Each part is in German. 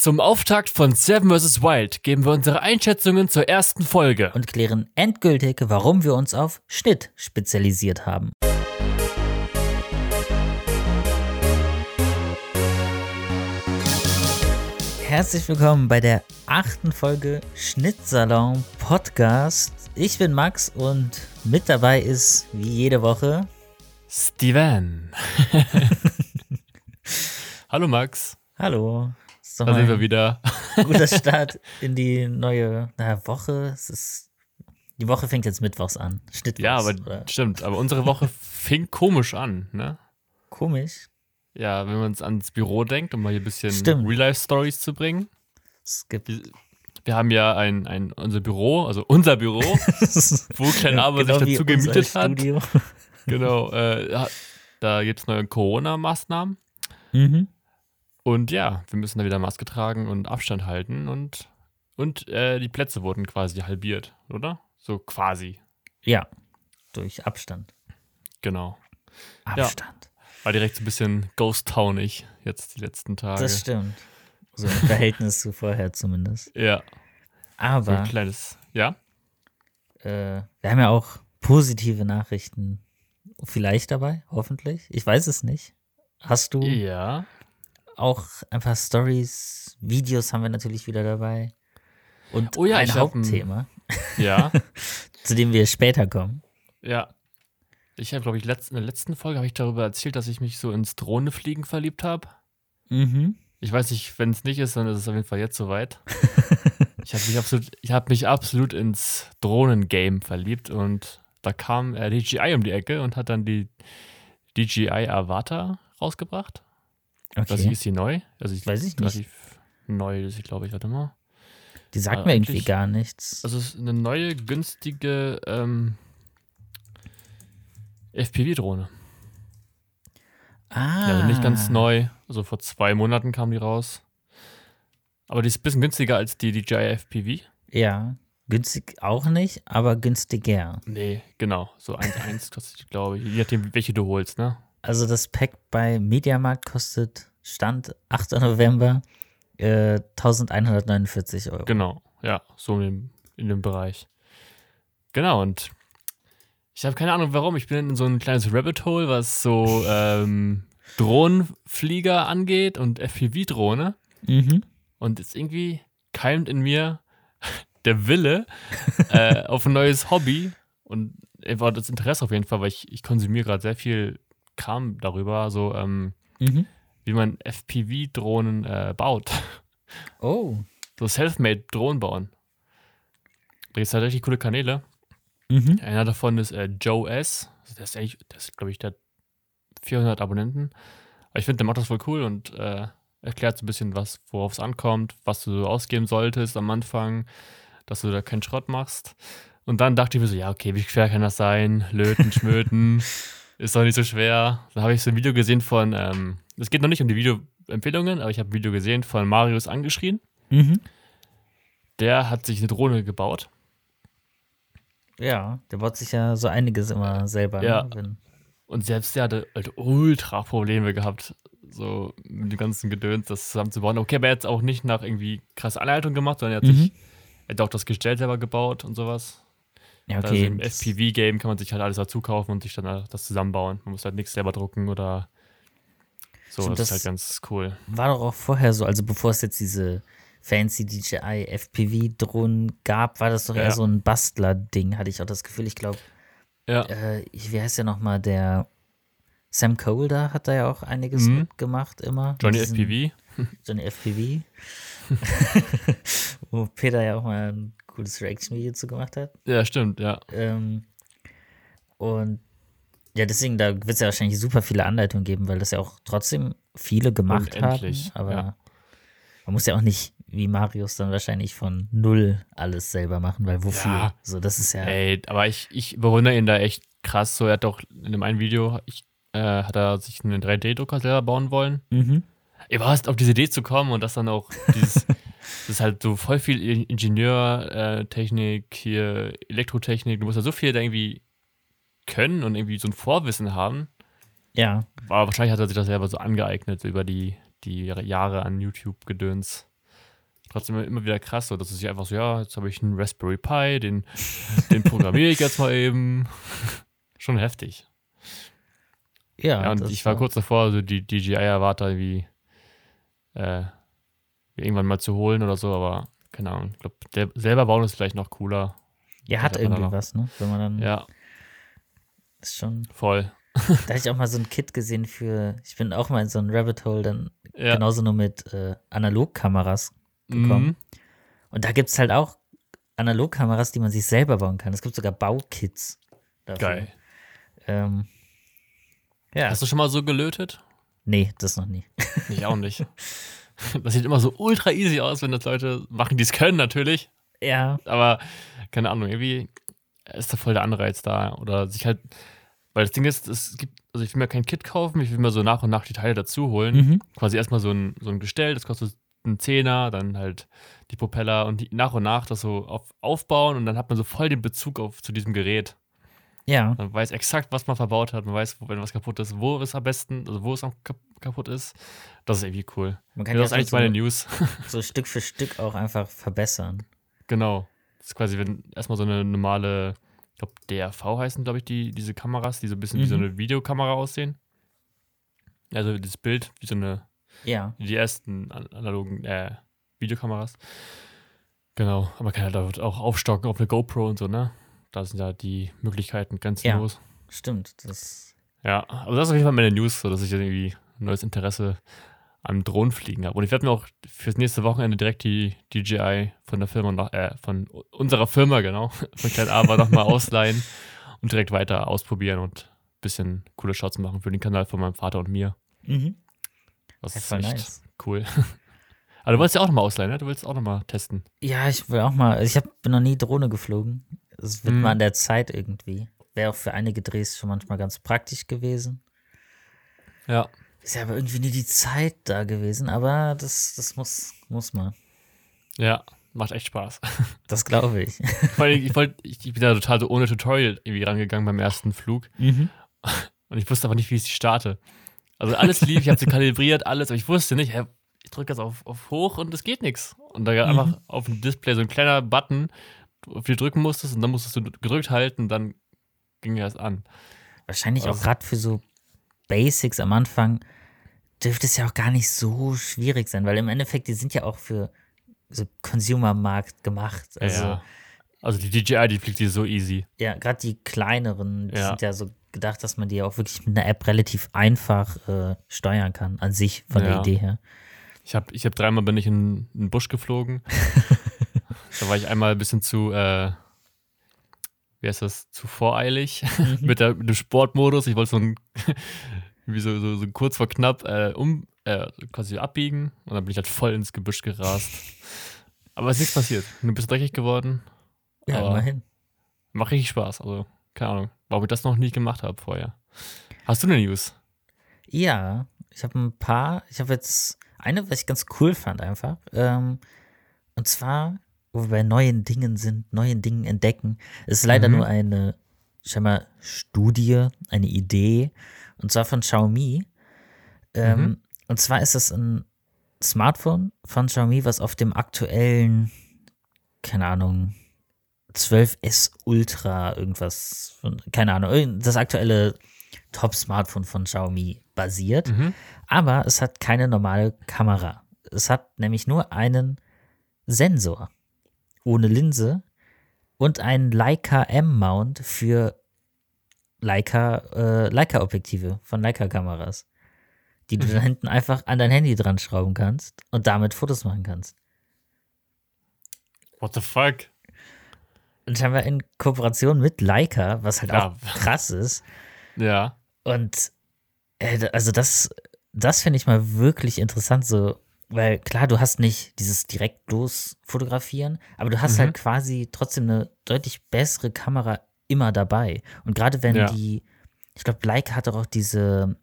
Zum Auftakt von Seven vs. Wild geben wir unsere Einschätzungen zur ersten Folge. und klären endgültig, warum wir uns auf Schnitt spezialisiert haben. Herzlich willkommen bei der achten Folge Schnittsalon Podcast. Ich bin Max und mit dabei ist wie jede Woche Steven. Hallo Max, Hallo. Ist da sind wir wieder. guter Start in die neue na, Woche. Es ist, die Woche fängt jetzt mittwochs an. Schnittwochs, Ja, aber oder? stimmt, aber unsere Woche fing komisch an, ne? Komisch. Ja, wenn man uns ans Büro denkt, um mal hier ein bisschen. Real-Life-Stories zu bringen. Es gibt Wir haben ja ein, ein unser Büro, also unser Büro, wo Klein Aber Genau sich dazu gemietet hat. Studio. Genau, äh, da gibt es neue Corona-Maßnahmen. Mhm. Und ja, wir müssen da wieder Maske tragen und Abstand halten und, und äh, die Plätze wurden quasi halbiert, oder? So quasi, Ja, durch Abstand. genau. Abstand. War direkt so ein bisschen ghost-townig jetzt die letzten Tage. Das stimmt. So im Verhältnis zu vorher zumindest. ja, so Aber ein kleines, ja? äh, wir haben ja auch positive Nachrichten vielleicht dabei, hoffentlich. Ich weiß es nicht. Hast du Ja. Auch ein paar Stories, Videos haben wir natürlich wieder dabei. Und Oh ja, ein hab ein- Hauptthema, Ja, zu dem wir später kommen. ja. Ich habe, glaube ich, letzt, in der letzten Folge habe ich darüber erzählt, dass ich mich so ins Drohnefliegen verliebt habe. Mhm. Ich weiß nicht, wenn es nicht ist, dann ist es auf jeden Fall jetzt soweit. ich habe mich, absolut- ich mich absolut ins Drohnengame verliebt und da kam äh, DJI um die Ecke und hat dann die DJI Avatar rausgebracht. Okay. Das ist die neu. Also ich Weiß ich nicht. neu ist sie, glaube ich. Warte mal. Die sagt äh, mir irgendwie eigentlich- gar nichts. Also es ist eine neue, günstige ähm, FPV-Drohne. ah. Ja, also nicht ganz neu. Also vor zwei Monaten kam die raus. Aber die ist ein bisschen günstiger als die DJI FPV. Ja, günstig auch nicht, aber günstiger. Nee, genau. So 1,1 kostet, die, glaube ich. Je nachdem, welche du holst, ne? Also das Pack bei Mediamarkt kostet Stand 8. November äh, 1149 Euro. Genau. Ja, so in dem, in dem Bereich. Genau, und ich habe keine Ahnung warum. Ich bin in so ein kleines Rabbit Hole, was so ähm, Drohnenflieger angeht und FPV-Drohne. Mhm. Und jetzt irgendwie keimt in mir der Wille äh, auf ein neues Hobby und einfach das Interesse auf jeden Fall, weil ich, ich konsumiere gerade sehr viel Kram darüber, so ähm, Mhm. wie man FPV-Drohnen äh, baut. Oh. So self-made Drohnen bauen. Da gibt es halt richtig coole Kanäle. Mhm. Einer davon ist äh, Joe S. Also der ist eigentlich, das ist, glaube ich, der hat 400 Abonnenten. Aber ich finde, der macht das voll cool und äh, erklärt so ein bisschen, was, worauf es ankommt, was du so ausgeben solltest am Anfang, dass du da keinen Schrott machst. Und dann dachte ich mir so, ja, okay, wie schwer kann das sein? Löten, schmöten, ist doch nicht so schwer. Da habe ich so ein Video gesehen von, ähm, es geht noch nicht um die Videoempfehlungen, aber ich habe ein Video gesehen von Marius angeschrien. Mhm. Der hat sich eine Drohne gebaut. Ja, der baut sich ja so einiges immer selber. Ja. Ne? Und selbst der hatte halt ultra Probleme gehabt, so mit dem ganzen Gedöns das zusammenzubauen. Okay, aber er hat es auch nicht nach irgendwie krasse Anleitung gemacht, sondern er hat, Mhm. sich, er hat auch das Gestell selber gebaut und sowas. Ja, Also okay. im das- FPV-Game kann man sich halt alles dazu kaufen und sich dann halt das zusammenbauen. Man muss halt nichts selber drucken oder so. Stimmt, das ist das- halt ganz cool. war doch auch vorher so, also bevor es jetzt diese fancy DJI FPV-Drohnen gab, war das doch eher Ja. so ein Bastler-Ding, hatte ich auch das Gefühl. Ich glaube, Ja, äh, wie heißt der nochmal, der Sam Cole da hat da ja auch einiges Mhm. mitgemacht immer. Johnny diesen- FPV. Johnny FPV. Wo Peter ja auch mal ein cooles Reaction-Video zu gemacht hat. Ja, stimmt, ja. Ähm, und ja, deswegen, da wird es ja wahrscheinlich super viele Anleitungen geben, weil das ja auch trotzdem viele gemacht Unendlich, haben. Aber ja. man muss ja auch nicht, wie Marius, dann wahrscheinlich von null alles selber machen, weil wofür? Ja. So, das ist ja. Ey, aber ich, ich bewundere ihn da echt krass. So, er hat doch in dem einen Video, ich, äh, hat er sich einen 3D-Drucker selber bauen wollen. Mhm. Was, auf diese Idee zu kommen und das dann auch dieses, das ist halt so voll viel Ingenieurtechnik, äh, hier Elektrotechnik, du musst ja so viel da irgendwie können und irgendwie so ein Vorwissen haben. Ja, Aber wahrscheinlich hat er sich das selber so angeeignet über die, die Jahre an YouTube-Gedöns. trotzdem immer wieder krass, so dass es sich einfach so, ja, jetzt habe ich einen Raspberry Pi, den, den programmiere ich jetzt mal eben. Schon heftig. Ja, Ja, und ich war kurz davor, also die DJI-Erwarter wie äh, irgendwann mal zu holen oder so, aber keine Ahnung. Ich glaube, selber bauen ist vielleicht noch cooler. Ja, hat irgendwie noch. was, ne? Wenn man dann Ja, ist schon. voll. Da hatte ich auch mal so ein Kit gesehen für. Ich bin auch mal in so ein Rabbit Hole dann Ja. genauso nur mit äh, Analogkameras gekommen. Mhm. Und da gibt es halt auch Analogkameras, die man sich selber bauen kann. Es gibt sogar Baukits. Dafür. Geil. Ähm, ja. Hast du schon mal so gelötet? Nee, das noch nie. Ich auch nicht. Das sieht immer so ultra easy aus, wenn das Leute machen, die es können natürlich. Ja, Aber keine Ahnung, irgendwie ist da voll der Anreiz da. Oder sich halt, weil das Ding ist, es gibt, also ich will mir kein Kit kaufen, ich will mir so nach und nach die Teile dazu holen. Mhm. Quasi erstmal so ein, so ein Gestell, das kostet einen Zehner, dann halt die Propeller und die, nach und nach das so auf, aufbauen und dann hat man so voll den Bezug auf zu diesem Gerät. Ja. Man weiß exakt, was man verbaut hat, man weiß, wenn was kaputt ist, wo es am besten, also wo es am kap kaputt ist. Das ist irgendwie cool. Man kann Ja, das ist eigentlich so, meine News. so Stück für Stück auch einfach verbessern. Genau. Das ist quasi, wenn erstmal so eine normale, ich glaube, DRV heißen, glaube ich, die, diese Kameras, die so ein bisschen wie so Mhm. eine Videokamera aussehen. Also das Bild, wie so eine, Ja. die ersten an- analogen äh, Videokameras. Genau, aber man kann halt auch aufstocken auf eine GoPro und so, ne? Da sind ja die Möglichkeiten ganz Ja. Stimmt. Das, Ja, aber das ist auf jeden Fall meine News, so dass ich irgendwie ein neues Interesse am Drohnenfliegen habe. Und ich werde mir auch fürs nächste Wochenende direkt die DJI von der Firma noch, äh, von unserer Firma, genau, von Klein Aber nochmal ausleihen und direkt weiter ausprobieren und ein bisschen coole Shots machen für den Kanal von meinem Vater und mir. mhm. Das Ja, ist echt nice. cool. Aber du wolltest ja auch nochmal ausleihen, ne? Du willst auch nochmal testen. Ja, ich will auch mal. also Ich hab, bin noch nie Drohne geflogen. Es wird Mhm. mal an der Zeit irgendwie. Wäre auch für einige Drehs schon manchmal ganz praktisch gewesen. Ja. Ist ja aber irgendwie nie die Zeit da gewesen. Aber das, das muss, muss man. Ja, macht echt Spaß. Das glaube ich. Allem, ich, wollt, ich, ich bin da total so ohne Tutorial irgendwie rangegangen beim ersten Flug. Mhm. Und ich wusste aber nicht, wie ich sie starte. Also alles lief, ich habe sie kalibriert, alles, aber ich wusste nicht, ich drücke jetzt auf, auf hoch und es geht nichts. Und da gab Mhm. einfach auf dem Display so ein kleiner Button, auf du drücken musstest und dann musstest du gedrückt halten, dann ging erst an. Wahrscheinlich auch Also- gerade für so Basics am Anfang dürfte es ja auch gar nicht so schwierig sein, weil im Endeffekt, die sind ja auch für so Consumer-Markt gemacht. Also ja. also die DJI, die fliegt die so easy. ja, gerade die kleineren, die Ja. sind ja so gedacht, dass man die auch wirklich mit einer App relativ einfach äh, steuern kann, an sich von der Ja. Idee her. Ich habe ich hab dreimal bin ich in, in den Busch geflogen. da war ich einmal ein bisschen zu, äh, wie heißt das, zu voreilig mit, der, mit dem Sportmodus. Ich wollte so ein, wie so, so, so kurz vor knapp äh, um, äh, quasi abbiegen und dann bin ich halt voll ins Gebüsch gerast. Aber es ist nichts passiert. Ein bisschen dreckig geworden. Ja, immerhin. Macht richtig Spaß. Also, keine Ahnung, warum ich das noch nie gemacht habe vorher. Hast du eine News? Ja, ich habe ein paar. Ich habe jetzt eine, was ich ganz cool fand einfach. Ähm, und zwar, wo wir bei neuen Dingen sind, neuen Dingen entdecken. Es ist leider Mhm. nur eine, scheinbar, Studie, eine Idee. Und zwar von Xiaomi. Ähm, Mhm. Und zwar ist es ein Smartphone von Xiaomi, was auf dem aktuellen, keine Ahnung, 12S Ultra irgendwas, von- keine Ahnung, das aktuelle Top-Smartphone von Xiaomi basiert. Mhm. Aber es hat keine normale Kamera. Es hat nämlich nur einen Sensor ohne Linse und einen Leica M-Mount für Leica, äh, Leica-Objektive von Leica-Kameras, die du dann hinten einfach an dein Handy dran schrauben kannst und damit Fotos machen kannst. What the fuck? Und scheinbar in Kooperation mit Leica, was halt Ja. auch krass ist. Ja. Und äh, da- also das, das finde ich mal wirklich interessant, so, weil klar, du hast nicht dieses direkt los fotografieren, aber du hast Mhm. halt quasi trotzdem eine deutlich bessere Kamera immer dabei. Und gerade wenn Ja. die, ich glaube, Leica hat doch auch diese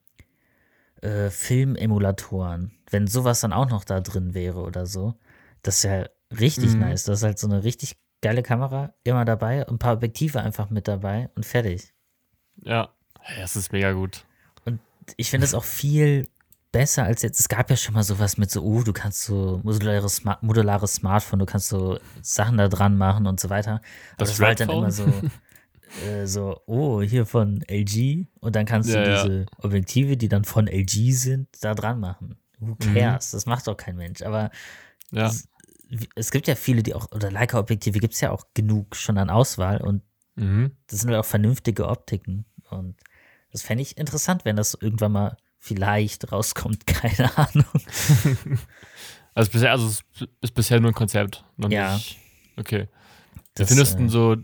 äh, Filmemulatoren, wenn sowas dann auch noch da drin wäre oder so, das ist ja richtig Mhm. nice. Das ist halt so eine richtig geile Kamera immer dabei, ein paar Objektive einfach mit dabei und fertig. Ja. Das ist mega gut. ich finde es auch viel besser als jetzt. Es gab ja schon mal sowas mit so, oh, du kannst so modulares, modulares Smartphone, du kannst so Sachen da dran machen und so weiter. Aber Das das, war halt dann immer so, äh, so, oh, hier von LG. Und dann kannst Ja, du ja. diese Objektive, die dann von LG sind, da dran machen. Who Mhm. cares? Das macht doch kein Mensch. Aber Ja. es, es gibt ja viele, die auch, oder Leica-Objektive gibt es ja auch genug schon an Auswahl und Mhm. das sind halt auch vernünftige Optiken. Und das fände ich interessant, wenn das irgendwann mal vielleicht rauskommt. Keine Ahnung. Also bisher, also es ist bisher nur ein Konzept. Noch Ja. Nicht, okay. Wie findest du denn äh, so,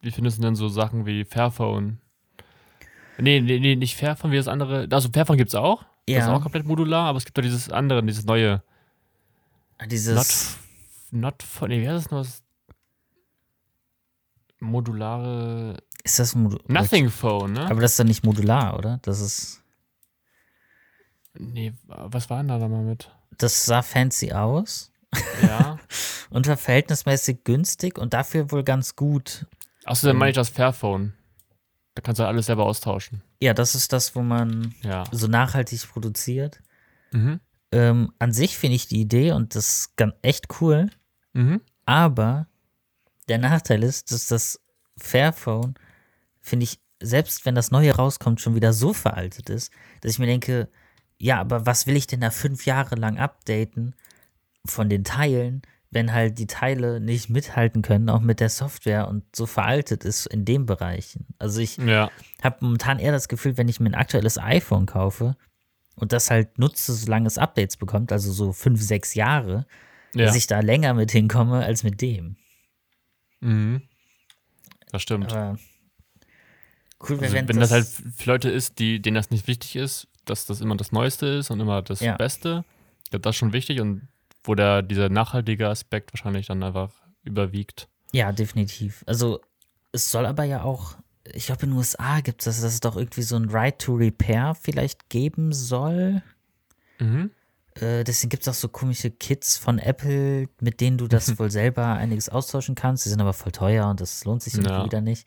wie findest du denn so Sachen wie Fairphone? Nee, nee, nee, nicht Fairphone, wie das andere. Also Fairphone gibt es auch. Das ist Ja. auch komplett modular, aber es gibt doch dieses andere, dieses neue. Dieses, Not, not nee, wie heißt das noch? Modulare. ist das Modu Nothing Phone, ne? Aber das ist dann nicht modular, oder? Das ist, nee, was war denn da mal mit? das sah fancy aus Ja. und war verhältnismäßig günstig und dafür wohl ganz gut. Achso, dann meine ich das Fairphone. Da kannst du alles selber austauschen. Ja, das ist das, wo man Ja. so nachhaltig produziert. Mhm. Ähm, an sich finde ich die Idee und das ist ganz, echt cool. Mhm. Aber der Nachteil ist, dass das Fairphone, finde ich, selbst wenn das neue rauskommt, schon wieder so veraltet ist, dass ich mir denke, ja, aber was will ich denn da fünf Jahre lang updaten von den Teilen, wenn halt die Teile nicht mithalten können, auch mit der Software und so veraltet ist in dem Bereich. Also ich Ja. habe momentan eher das Gefühl, wenn ich mir ein aktuelles iPhone kaufe und das halt nutze, solange es Updates bekommt, also so fünf, sechs Jahre, Ja. dass ich da länger mit hinkomme als mit dem. Mhm. Das stimmt. Aber cool, Also, wenn, wenn das, halt für Leute ist, die, denen das nicht wichtig ist, dass das immer das Neueste ist und immer das Ja. Beste, ich glaube, das ist schon wichtig und wo der, dieser nachhaltige Aspekt wahrscheinlich dann einfach überwiegt. Ja, definitiv. Also, es soll aber ja auch, ich glaube, in den USA gibt es das, dass es doch irgendwie so ein Right to Repair vielleicht geben soll. Mhm. Äh, deswegen gibt es auch so komische Kits von Apple, mit denen du das wohl selber einiges austauschen kannst. Die sind aber voll teuer und das lohnt sich irgendwie Ja. wieder nicht.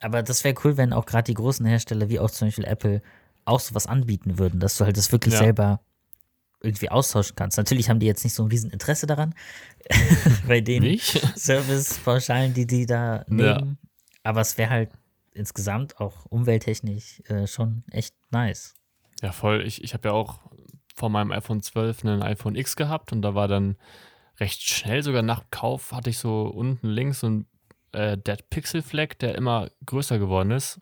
Aber das wäre cool, wenn auch gerade die großen Hersteller, wie auch zum Beispiel Apple, auch sowas anbieten würden, dass du halt das wirklich Ja. selber irgendwie austauschen kannst. Natürlich haben die jetzt nicht so ein riesen Interesse daran, bei den? Servicepauschalen, die die da nehmen. Aber es wäre halt insgesamt auch umwelttechnisch äh, schon echt nice. Ja, voll. Ich, ich habe ja auch vor meinem iPhone 12 einen iPhone X gehabt und da war dann recht schnell, sogar nach Kauf, hatte ich so unten links so ein äh, Dead Pixel Fleck, der immer größer geworden ist.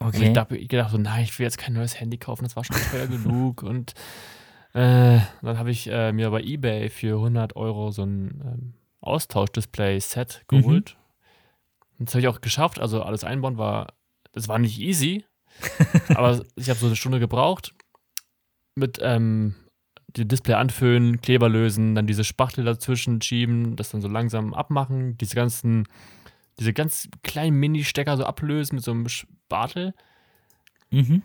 Und ich Okay. dachte ich gedacht so, nein, ich will jetzt kein neues Handy kaufen, das war schon teuer genug. Und äh, dann habe ich äh, mir bei Ebay für 100 Euro so ein ähm, Austauschdisplay-Set Mhm. geholt. Und das habe ich auch geschafft. Also alles einbauen war, das war nicht easy, aber ich habe so eine Stunde gebraucht mit ähm, die Display anfüllen, Kleber lösen, dann diese Spachtel dazwischen schieben, das dann so langsam abmachen, diese ganzen, diese ganz kleinen Mini-Stecker so ablösen mit so einem Spatel. Mhm.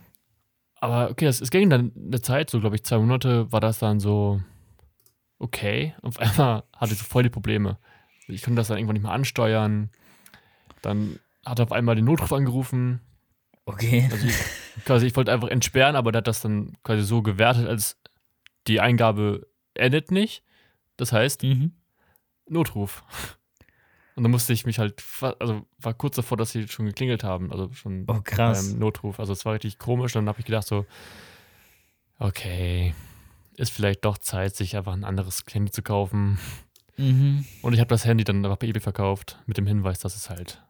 Aber okay, es, es ging dann eine Zeit, so glaube ich zwei Monate, war das dann so okay. Auf einmal hatte ich so voll die Probleme. Ich konnte das dann irgendwann nicht mehr ansteuern. Dann hat er auf einmal den Notruf angerufen. Okay. Also ich, quasi, ich wollte einfach entsperren, aber der hat das dann quasi so gewertet, als die Eingabe endet nicht. Das heißt, Mhm. Notruf. Und dann musste ich mich halt, also war kurz davor, dass sie schon geklingelt haben, also schon Oh, krass. beim Notruf. Also es war richtig komisch. Dann habe ich gedacht so, okay, ist vielleicht doch Zeit, sich einfach ein anderes Handy zu kaufen. Mhm. Und ich habe das Handy dann einfach bei eBay verkauft, mit dem Hinweis, dass es halt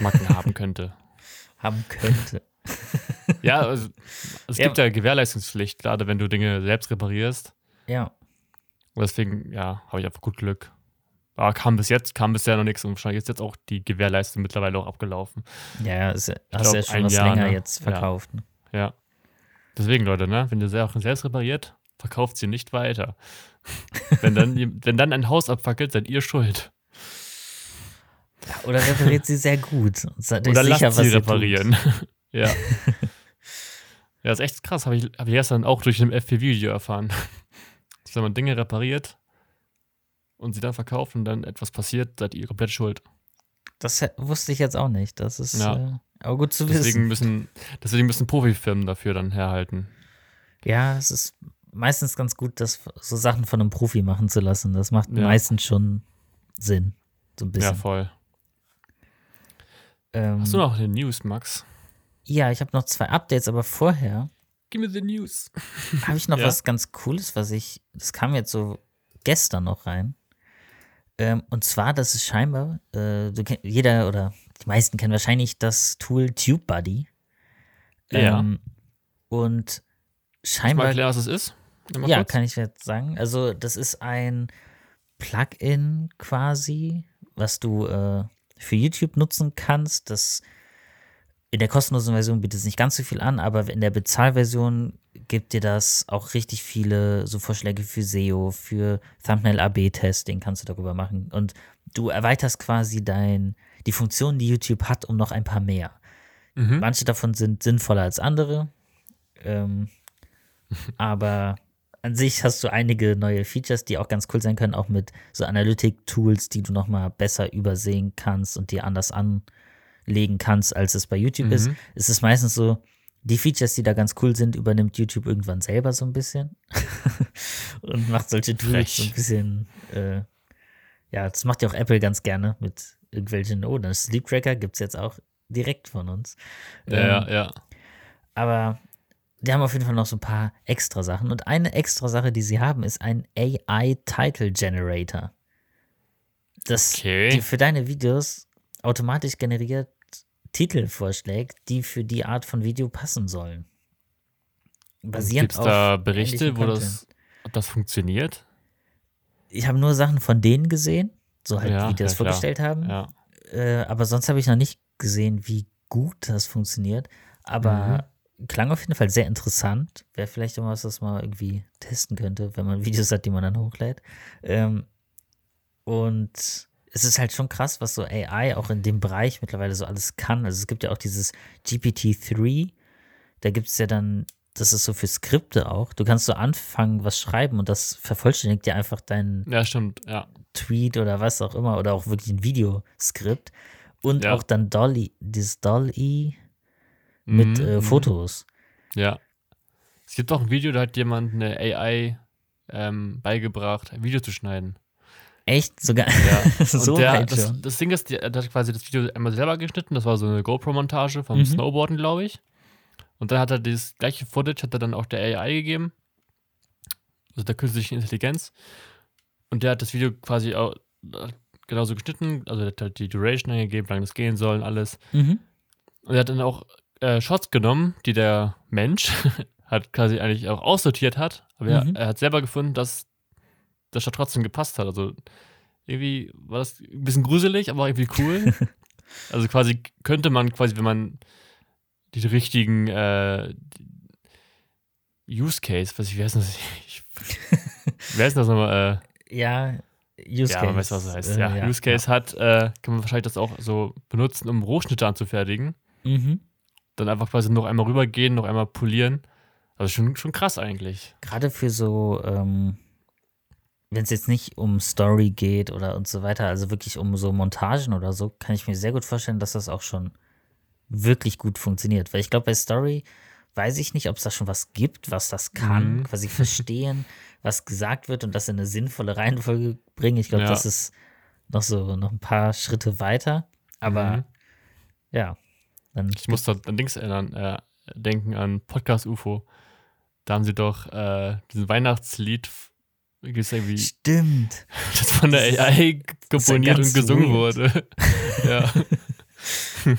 Macken haben könnte. Haben könnte. Ja, also, es Ja. gibt ja Gewährleistungspflicht, gerade wenn du Dinge selbst reparierst. Ja. Und deswegen, ja, habe ich einfach gut Glück. Aber kam bis jetzt, kam bisher noch nichts und wahrscheinlich ist jetzt auch die Gewährleistung mittlerweile auch abgelaufen. Ja, ja, ist, hast glaub, ja schon was Jahr, länger ne? jetzt Ja. verkauft. ne? Ja. Deswegen, Leute, ne, wenn ihr Sachen selbst repariert, verkauft sie nicht weiter. wenn, dann, wenn dann ein Haus abfackelt, seid ihr schuld. Ja, oder repariert sie sehr gut. Oder sicher, lasst sie reparieren. ja. Ja, ist echt krass. Habe ich, hab ich gestern auch durch ein FP-Video erfahren. Dass wenn man Dinge repariert und sie dann verkauft und dann etwas passiert, seid ihr komplett schuld. Das wusste ich jetzt auch nicht. Das ist Ja. äh, aber gut zu Deswegen wissen. müssen, deswegen müssen Profifirmen dafür dann herhalten. Ja, es ist meistens ganz gut, das so Sachen von einem Profi machen zu lassen. Das macht Ja. meistens schon Sinn. So ein Ja, bisschen. voll. ähm, Hast du noch eine News, Max? ja, ich habe noch zwei Updates, aber vorher Give me the news. habe ich noch Ja. was ganz Cooles, was ich, das kam jetzt so gestern noch rein. Ähm, und zwar, das ist scheinbar, äh, du kenn, jeder oder die meisten kennen wahrscheinlich das Tool TubeBuddy. Ja. Ähm, und Mal scheinbar erklären, was es ist? Ja, kurz? kann ich jetzt sagen. Also, das ist ein Plugin quasi, was du äh, für YouTube nutzen kannst. Das in der kostenlosen Version bietet es nicht ganz so viel an, aber in der Bezahlversion gibt dir das auch richtig viele so Vorschläge für SEO, für Thumbnail-AB-Testing kannst du darüber machen. Und du erweiterst quasi dein, die Funktionen, die YouTube hat, um noch ein paar mehr. Mhm. Manche davon sind sinnvoller als andere. Ähm, aber an sich hast du einige neue Features, die auch ganz cool sein können, auch mit so Analytic-Tools, die du nochmal besser übersehen kannst und dir anders anlegen kannst, als es bei YouTube ist. Mhm. Es ist meistens so, die Features, die da ganz cool sind, übernimmt YouTube irgendwann selber so ein bisschen und macht solche Tools so ein bisschen, äh, ja, das macht ja auch Apple ganz gerne mit irgendwelchen, oh, das Sleep Tracker gibt es jetzt auch direkt von uns. Ja, Ähm, ja, ja. aber die haben auf jeden Fall noch so ein paar extra Sachen. Und eine extra Sache, die sie haben, ist ein AI Title Generator. Das Okay. für deine Videos automatisch generiert Titel vorschlägt, die für die Art von Video passen sollen. Basierend Gibt es da auf Berichte, wo das, ob das funktioniert? Ich habe nur Sachen von denen gesehen, so halt, Ja, wie die das ja, klar. vorgestellt haben. Ja. Äh, aber sonst habe ich noch nicht gesehen, wie gut das funktioniert. Aber Mhm. klang auf jeden Fall sehr interessant. Wäre vielleicht auch was, was man irgendwie testen könnte, wenn man Videos hat, die man dann hochlädt. Ähm, und es ist halt schon krass, was so AI auch in dem Bereich mittlerweile so alles kann. Also es gibt ja auch dieses GPT-3. Da gibt es ja dann, das ist so für Skripte auch. Du kannst so anfangen, was schreiben und das vervollständigt dir einfach deinen ja, stimmt. Ja. Tweet oder was auch immer oder auch wirklich ein Videoskript und Ja. auch dann Dolly, dieses Dolly mit Mhm, äh, mhm. Fotos. Ja. Es gibt auch ein Video, da hat jemand eine AI ähm, beigebracht, ein Video zu schneiden. Echt? Sogar Ja. so der, weit das, schon. das Ding ist, der, der hat quasi das Video einmal selber geschnitten. Das war so eine GoPro-Montage vom Mhm. Snowboarden, glaube ich. Und dann hat er dieses gleiche Footage, hat er dann auch der AI gegeben. Also der künstlichen Intelligenz. Und der hat das Video quasi auch genauso geschnitten. Also der hat halt die Duration angegeben, wie lange das gehen soll und alles. Mhm. Und er hat dann auch äh, Shots genommen, die der Mensch hat quasi eigentlich auch aussortiert hat. Aber Mhm. er, er hat selber gefunden, dass das Shot trotzdem gepasst hat. Also irgendwie war das ein bisschen gruselig, aber irgendwie cool. also quasi könnte man quasi, wenn man die richtigen äh, Use Case, was ich, wie heißt das? Ich, wer ist das nochmal? Äh, Ja, Use ja, Case. man weiß, was das heißt. Äh, ja, Use Case hat, äh, kann man wahrscheinlich das auch so benutzen, um Rohschnitte anzufertigen. Ja. Mhm. Dann einfach quasi noch einmal rübergehen, noch einmal polieren. Also schon, schon krass eigentlich. Gerade für so, ähm, wenn es jetzt nicht um Story geht oder und so weiter, also wirklich um so Montagen oder so, kann ich mir sehr gut vorstellen, dass das auch schon wirklich gut funktioniert. Weil ich glaube, bei Story weiß ich nicht, ob es da schon was gibt, was das kann, Mhm. quasi verstehen, was gesagt wird und das in eine sinnvolle Reihenfolge bringen. Ich glaube, Ja. das ist noch so noch ein paar Schritte weiter. Aber Mhm. ja, dann Ich muss da an Dings erinnern, äh, denken an Podcast UFO. Da haben sie doch äh, diesen Weihnachtslied, gibt's irgendwie, stimmt. das von der AI ja komponiert ganz und gesungen weird. wurde. ja.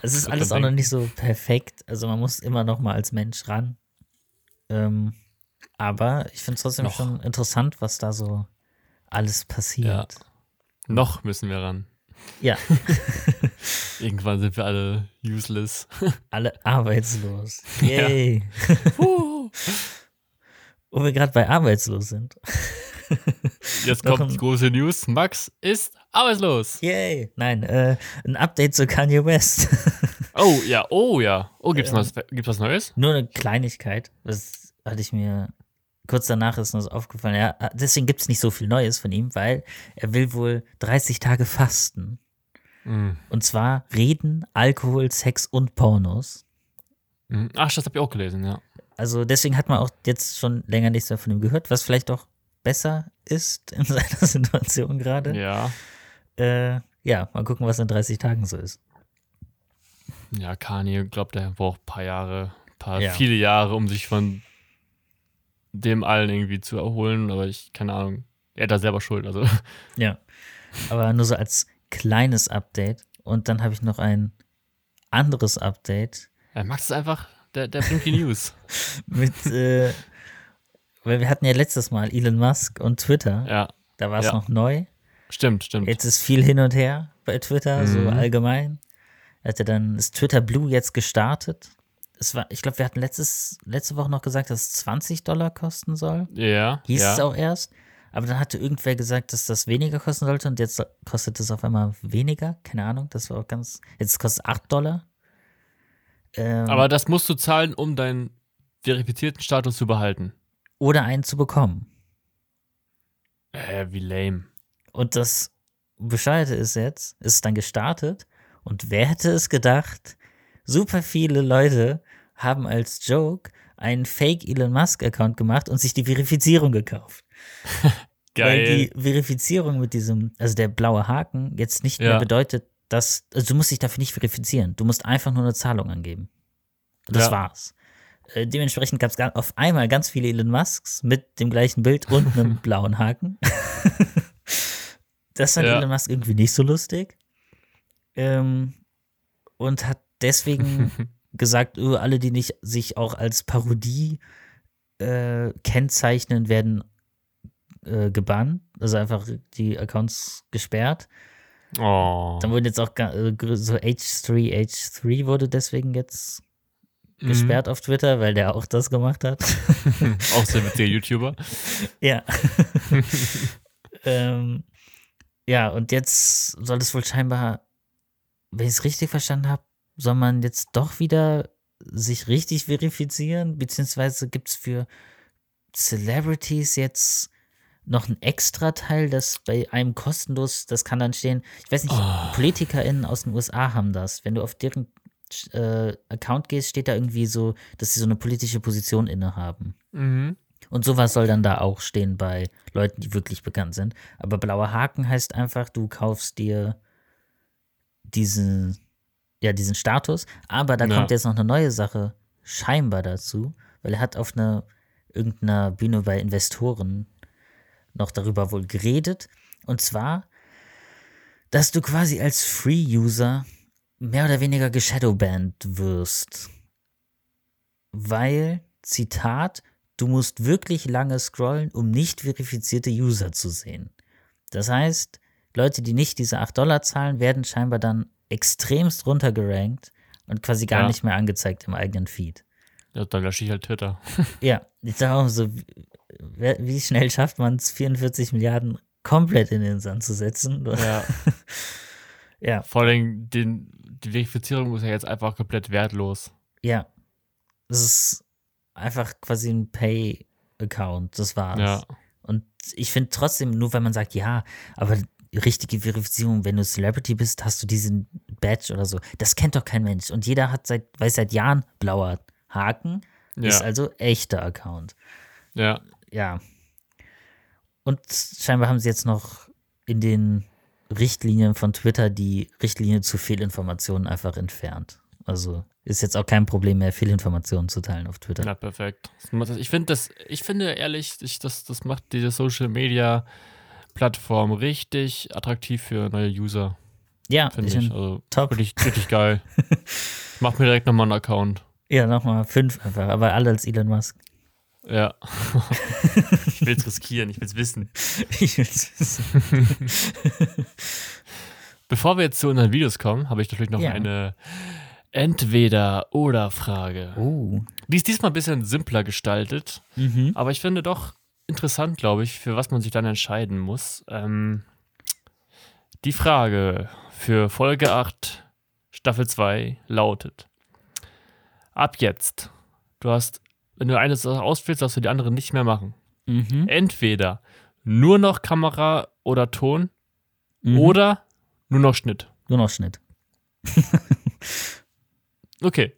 Es ist alles auch noch nicht so perfekt. Also man muss immer noch mal als Mensch ran. Ähm, aber ich finde es trotzdem Noch. schon interessant, was da so alles passiert. Noch müssen wir ran. Ja, Irgendwann sind wir alle useless. alle arbeitslos. Yay. Wo wir gerade bei arbeitslos sind. Jetzt kommt die große News. Max ist arbeitslos. Yay. Nein, äh, ein Update zu Kanye West. Oh ja, oh ja. Oh, gibt's, Ähm. was, gibt's was Neues? Nur eine Kleinigkeit. Das hatte ich mir kurz danach ist so aufgefallen. Ja, deswegen gibt es nicht so viel Neues von ihm, weil er will wohl 30 Tage fasten. Mhm. Und zwar Reden, Alkohol, Sex und Pornos. Mhm. Ach, das habe ich auch gelesen, ja. Also deswegen hat man auch jetzt schon länger nichts mehr von ihm gehört, was vielleicht auch besser ist in seiner Situation gerade. Ja. Äh, ja, mal gucken, was in 30 Tagen so ist. Ja, Kanye, glaubt, der braucht ein paar Jahre, paar, Ja. viele Jahre, um sich von dem allen irgendwie zu erholen. Aber ich, keine Ahnung, er hat da selber Schuld. Also, Ja. Aber nur so als kleines Update. Und dann habe ich noch ein anderes Update ja, Max ist einfach, der, der bringt die News. mit, äh, weil wir hatten ja letztes Mal Elon Musk und Twitter. Ja, Da war es Ja. noch neu. stimmt, stimmt. Jetzt ist viel hin und her bei Twitter, so Mhm. allgemein. Er hatte dann ist Twitter Blue jetzt gestartet. Es war, ich glaube, wir hatten letztes, letzte Woche noch gesagt, dass es 20 Dollar kosten soll. ja, Hieß ja. es auch erst. Aber dann hatte irgendwer gesagt, dass das weniger kosten sollte und jetzt kostet es auf einmal weniger. Keine Ahnung, das war auch ganz. Jetzt kostet es 8 Dollar. Ähm, Aber das musst du zahlen, um deinen verifizierten Status zu behalten. oder einen zu bekommen. Äh, wie lame. Und das Bescheuerte ist jetzt, ist dann gestartet und wer hätte es gedacht, super viele Leute haben als Joke einen Fake Elon Musk Account gemacht und sich die Verifizierung gekauft. Weil Geil. die Verifizierung mit diesem, also der blaue Haken, jetzt nicht mehr Ja. bedeutet, dass, also du musst dich dafür nicht verifizieren. Du musst einfach nur eine Zahlung angeben. Und das Ja. war's. Äh, dementsprechend gab es auf einmal ganz viele Elon Musks mit dem gleichen Bild und einem blauen Haken. das fand Ja. Elon Musk irgendwie nicht so lustig. Ähm, und hat deswegen gesagt, oh, alle, die nicht sich auch als Parodie äh, kennzeichnen, werden äh, gebannt. Also einfach die Accounts gesperrt. Oh. Dann wurden jetzt auch äh, so H3, H3 wurde deswegen jetzt Mhm. gesperrt auf Twitter, weil der auch das gemacht hat. Auch sehr witziger YouTuber. ja. ähm, ja, und jetzt soll es wohl scheinbar, wenn ich es richtig verstanden habe, soll man jetzt doch wieder sich richtig verifizieren, beziehungsweise gibt es für Celebrities jetzt noch ein extra Teil, das bei einem kostenlos, das kann dann stehen, ich weiß nicht, Oh. PolitikerInnen aus den USA haben das. Wenn du auf deren äh, Account gehst, steht da irgendwie so, dass sie so eine politische Position innehaben. Mhm. Und sowas soll dann da auch stehen bei Leuten, die wirklich bekannt sind. Aber blauer Haken heißt einfach, du kaufst dir diesen, ja, diesen Status. Aber da Ja. kommt jetzt noch eine neue Sache scheinbar dazu, weil er hat auf einer irgendeiner Bühne bei Investoren noch darüber wohl geredet. Und zwar, dass du quasi als Free-User mehr oder weniger geshadowbanned wirst. Weil, Zitat, du musst wirklich lange scrollen, um nicht verifizierte User zu sehen. Das heißt, Leute, die nicht diese 8 Dollar zahlen, werden scheinbar dann extremst runtergerankt und quasi gar Ja. nicht mehr angezeigt im eigenen Feed. Ja, dann lösche ich halt Twitter. Ja, ich sage auch so, wie, schnell schafft man es, 44 Milliarden komplett in den Sand zu setzen? Ja. Ja, Vor allem, den, die Verifizierung ist ja jetzt einfach komplett wertlos. ja. Es ist einfach quasi ein Pay-Account, das war's. Ja. Und ich finde trotzdem, nur wenn man sagt, ja, aber richtige Verifizierung, wenn du Celebrity bist, hast du diesen Badge oder so. Das kennt doch kein Mensch. Und jeder hat seit, weiß seit Jahren blauer Haken, ist Ja. also echter Account. Ja. Ja. Und scheinbar haben sie jetzt noch in den Richtlinien von Twitter die Richtlinie zu Fehlinformationen einfach entfernt. Also ist jetzt auch kein Problem mehr, Fehlinformationen zu teilen auf Twitter. Ja, perfekt. Ich finde das, ich finde ehrlich, ich, das, das macht diese Social Media Plattform richtig attraktiv für neue User, Ja, finde ich Also top. richtig, richtig geil. Mach mir direkt nochmal einen Account. ja, nochmal fünf einfach, aber alle als Elon Musk. Ja. ich will es riskieren, ich will es wissen. Ich will's wissen. Bevor wir jetzt zu unseren Videos kommen, habe ich natürlich noch Ja. eine Entweder-Oder-Frage. Oh. Die ist diesmal ein bisschen simpler gestaltet, Mhm. aber ich finde doch interessant, glaube ich, für was man sich dann entscheiden muss. Ähm, die Frage für Folge 8, Staffel 2 lautet: Ab jetzt, du hast, wenn du eine Sache auswählst, darfst du die andere nicht mehr machen. Mhm. Entweder nur noch Kamera oder Ton Mhm. oder nur noch Schnitt. Nur noch Schnitt. Okay,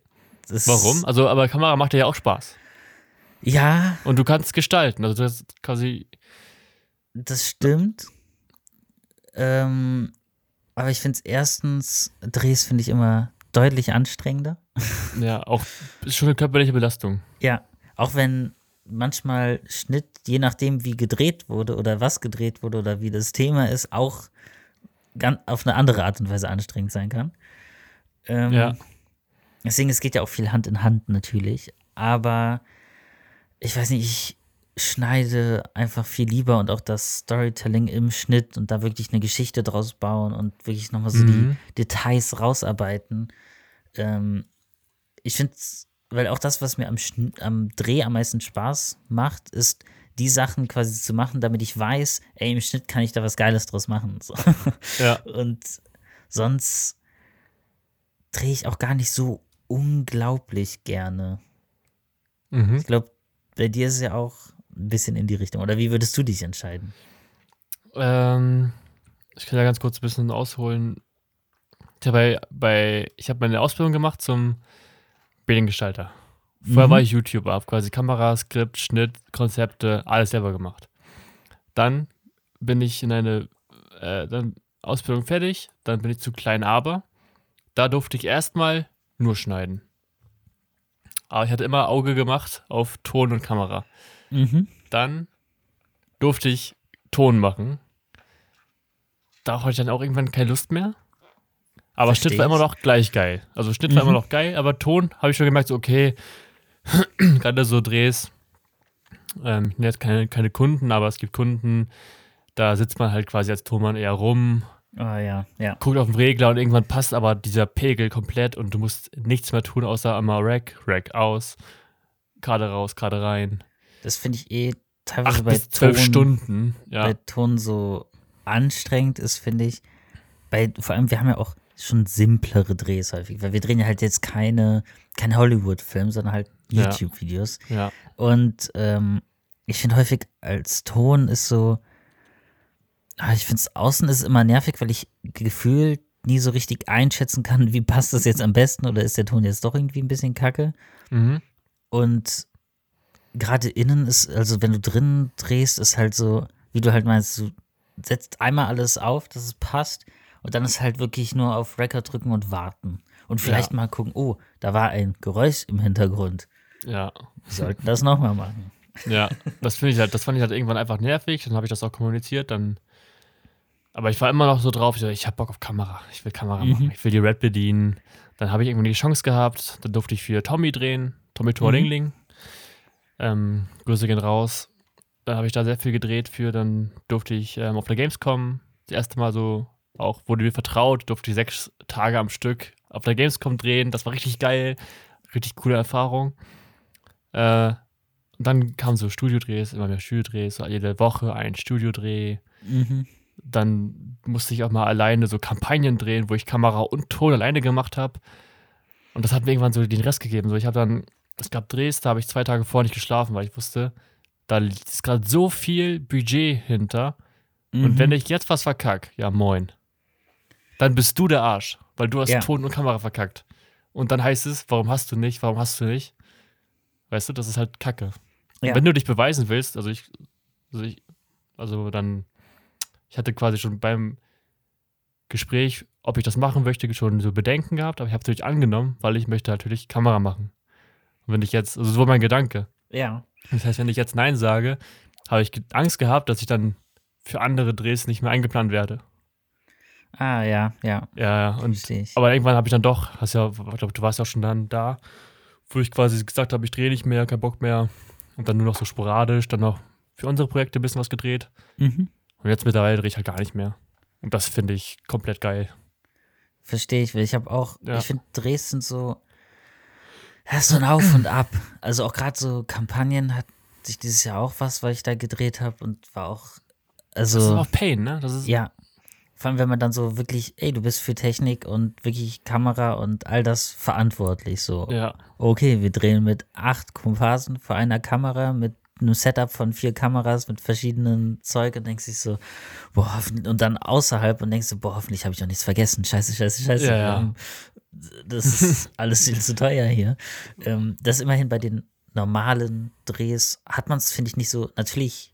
Das warum? Also, aber Kamera macht dir ja auch Spaß. Ja, Und du kannst gestalten. Also das ist quasi, das stimmt. Ähm, aber ich finde es erstens, Drehs finde ich immer deutlich anstrengender. ja, auch ist schon eine körperliche Belastung. Ja, auch wenn manchmal Schnitt, je nachdem wie gedreht wurde oder was gedreht wurde oder wie das Thema ist, auch ganz auf eine andere Art und Weise anstrengend sein kann. Ähm, Ja. Deswegen, es geht ja auch viel Hand in Hand natürlich. Aber ich weiß nicht, ich schneide einfach viel lieber und auch das Storytelling im Schnitt und da wirklich eine Geschichte draus bauen und wirklich nochmal so Mhm. die Details rausarbeiten. Ähm, ich finde, weil auch das, was mir am, am Dreh am meisten Spaß macht, ist, die Sachen quasi zu machen, damit ich weiß, ey, im Schnitt kann ich da was Geiles draus machen. So. Ja. Und sonst drehe ich auch gar nicht so unglaublich gerne. Mhm. Ich glaube, bei dir ist es ja auch ein bisschen in die Richtung. Oder wie würdest du dich entscheiden? Ähm, ich kann ja ganz kurz ein bisschen ausholen. Ich habe bei, bei, ich habe meine Ausbildung gemacht zum Mediengestalter. Vorher Mhm. war ich YouTuber, habe quasi Kamera, Skript, Schnitt, Konzepte, alles selber gemacht. Dann bin ich in eine äh, dann Ausbildung fertig, dann bin ich zu Klein Aber. Da durfte ich erstmal nur schneiden. Aber ich hatte immer Auge gemacht auf Ton und Kamera. Mhm. Dann durfte ich Ton machen. Da hatte ich dann auch irgendwann keine Lust mehr. Aber Versteh Schnitt war immer noch gleich geil. Also Schnitt war Mhm. immer noch geil, aber Ton habe ich schon gemerkt, so okay, gerade so Drehs. Ähm, ich nenne jetzt keine, keine Kunden, aber es gibt Kunden, da sitzt man halt quasi als Tonmann eher rum, Oh ja, ja. guckt auf den Regler und irgendwann passt aber dieser Pegel komplett und du musst nichts mehr tun, außer einmal Rack, Rack aus, gerade raus, gerade rein. Das finde ich eh teilweise Acht bei bis zwölf Ton, Stunden. Ja. bei Ton so anstrengend ist, finde ich. Bei, vor allem, wir haben ja auch schon simplere Drehs häufig, weil wir drehen ja halt jetzt keine, kein Hollywood-Film, sondern halt Ja. YouTube-Videos. ja. Und ähm, ich finde häufig als Ton ist so, ah, ich finde es außen ist immer nervig, weil ich gefühlt nie so richtig einschätzen kann, wie passt das jetzt am besten oder ist der Ton jetzt doch irgendwie ein bisschen kacke. Mhm. Und gerade innen ist, also wenn du drinnen drehst, ist halt so, wie du halt meinst, du setzt einmal alles auf, dass es passt und dann ist halt wirklich nur auf Record drücken und warten. Und vielleicht Ja. mal gucken, oh, da war ein Geräusch im Hintergrund. Ja. Wir sollten das nochmal machen. Ja, das finde ich halt, das fand ich halt irgendwann einfach nervig, dann habe ich das auch kommuniziert, dann aber ich war immer noch so drauf, ich, so, ich habe Bock auf Kamera, ich will Kamera Mhm. machen, ich will die Red bedienen. Dann habe ich irgendwann die Chance gehabt, dann durfte ich für Tommy drehen, Tommy Torlingling. Ähm, Grüße gehen raus. Dann habe ich da sehr viel gedreht für, dann durfte ich ähm, auf der Gamescom das erste Mal so, auch wurde mir vertraut, durfte ich sechs Tage am Stück auf der Gamescom drehen, das war richtig geil, richtig coole Erfahrung. Äh, und dann kamen so Studiodrehs, immer mehr Studiodrehs, so jede Woche ein Studiodreh. Mhm. Dann musste ich auch mal alleine so Kampagnen drehen, wo ich Kamera und Ton alleine gemacht habe. Und das hat mir irgendwann so den Rest gegeben. So, ich habe dann, es gab Drehs, da habe ich zwei Tage vorher nicht geschlafen, weil ich wusste, da ist gerade so viel Budget hinter. Und Mhm. wenn ich jetzt was verkack, ja moin, dann bist du der Arsch, weil du hast Ja. Ton und Kamera verkackt. Und dann heißt es, warum hast du nicht, warum hast du nicht? Weißt du, das ist halt Kacke. Ja. Wenn du dich beweisen willst, also ich, also ich, also dann, ich hatte quasi schon beim Gespräch, ob ich das machen möchte, schon so Bedenken gehabt, aber ich habe es natürlich angenommen, weil ich möchte natürlich Kamera machen. Und wenn ich jetzt, also so war mein Gedanke. Ja. Das heißt, wenn ich jetzt Nein sage, habe ich Angst gehabt, dass ich dann für andere Drehs nicht mehr eingeplant werde. Ah, ja, ja. Ja, ja. Und, aber irgendwann habe ich dann doch, hast ja, ich glaube, du warst ja auch schon dann da, wo ich quasi gesagt habe, ich drehe nicht mehr, kein Bock mehr. Und dann nur noch so sporadisch, dann noch für unsere Projekte ein bisschen was gedreht. Mhm. Und jetzt mittlerweile drehe ich halt gar nicht mehr. Und das finde ich komplett geil. Verstehe ich, weil ich habe auch, Ja. ich finde Dresden so, ja, ist so ein Auf und Ab. Also auch gerade so Kampagnen hat sich dieses Jahr auch was, weil ich da gedreht habe und war auch, Das ist also auch Pain, ne? Das ist, ja, vor allem wenn man dann so wirklich, ey, du bist für Technik und wirklich Kamera und all das verantwortlich so. ja. Okay, wir drehen mit acht Komparsen vor einer Kamera, mit einem Setup von vier Kameras mit verschiedenen Zeug und denkst dich so, boah, hoffentlich- und dann außerhalb und denkst du, boah, hoffentlich habe ich doch nichts vergessen. Scheiße, scheiße, scheiße. Ja, ja. Ähm, Das ist alles viel zu teuer hier. Ähm, das immerhin bei den normalen Drehs hat man es, finde ich, nicht so. Natürlich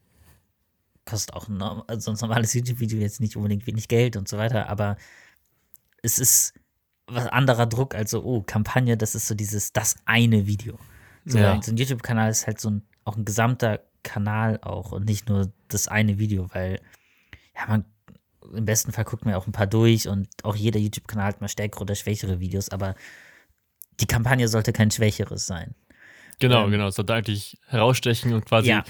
kostet auch ein, norm- also ein normales YouTube-Video jetzt nicht unbedingt wenig Geld und so weiter, aber es ist was anderer Druck als so, oh, Kampagne, das ist so dieses, das eine Video. So, Ja. so ein YouTube-Kanal ist halt so ein, auch ein gesamter Kanal auch und nicht nur das eine Video, weil ja, man im besten Fall guckt man ja auch ein paar durch und auch jeder YouTube-Kanal hat mal stärkere oder schwächere Videos, aber die Kampagne sollte kein schwächeres sein. Genau, Ähm, genau. Es sollte eigentlich herausstechen und quasi. Ja.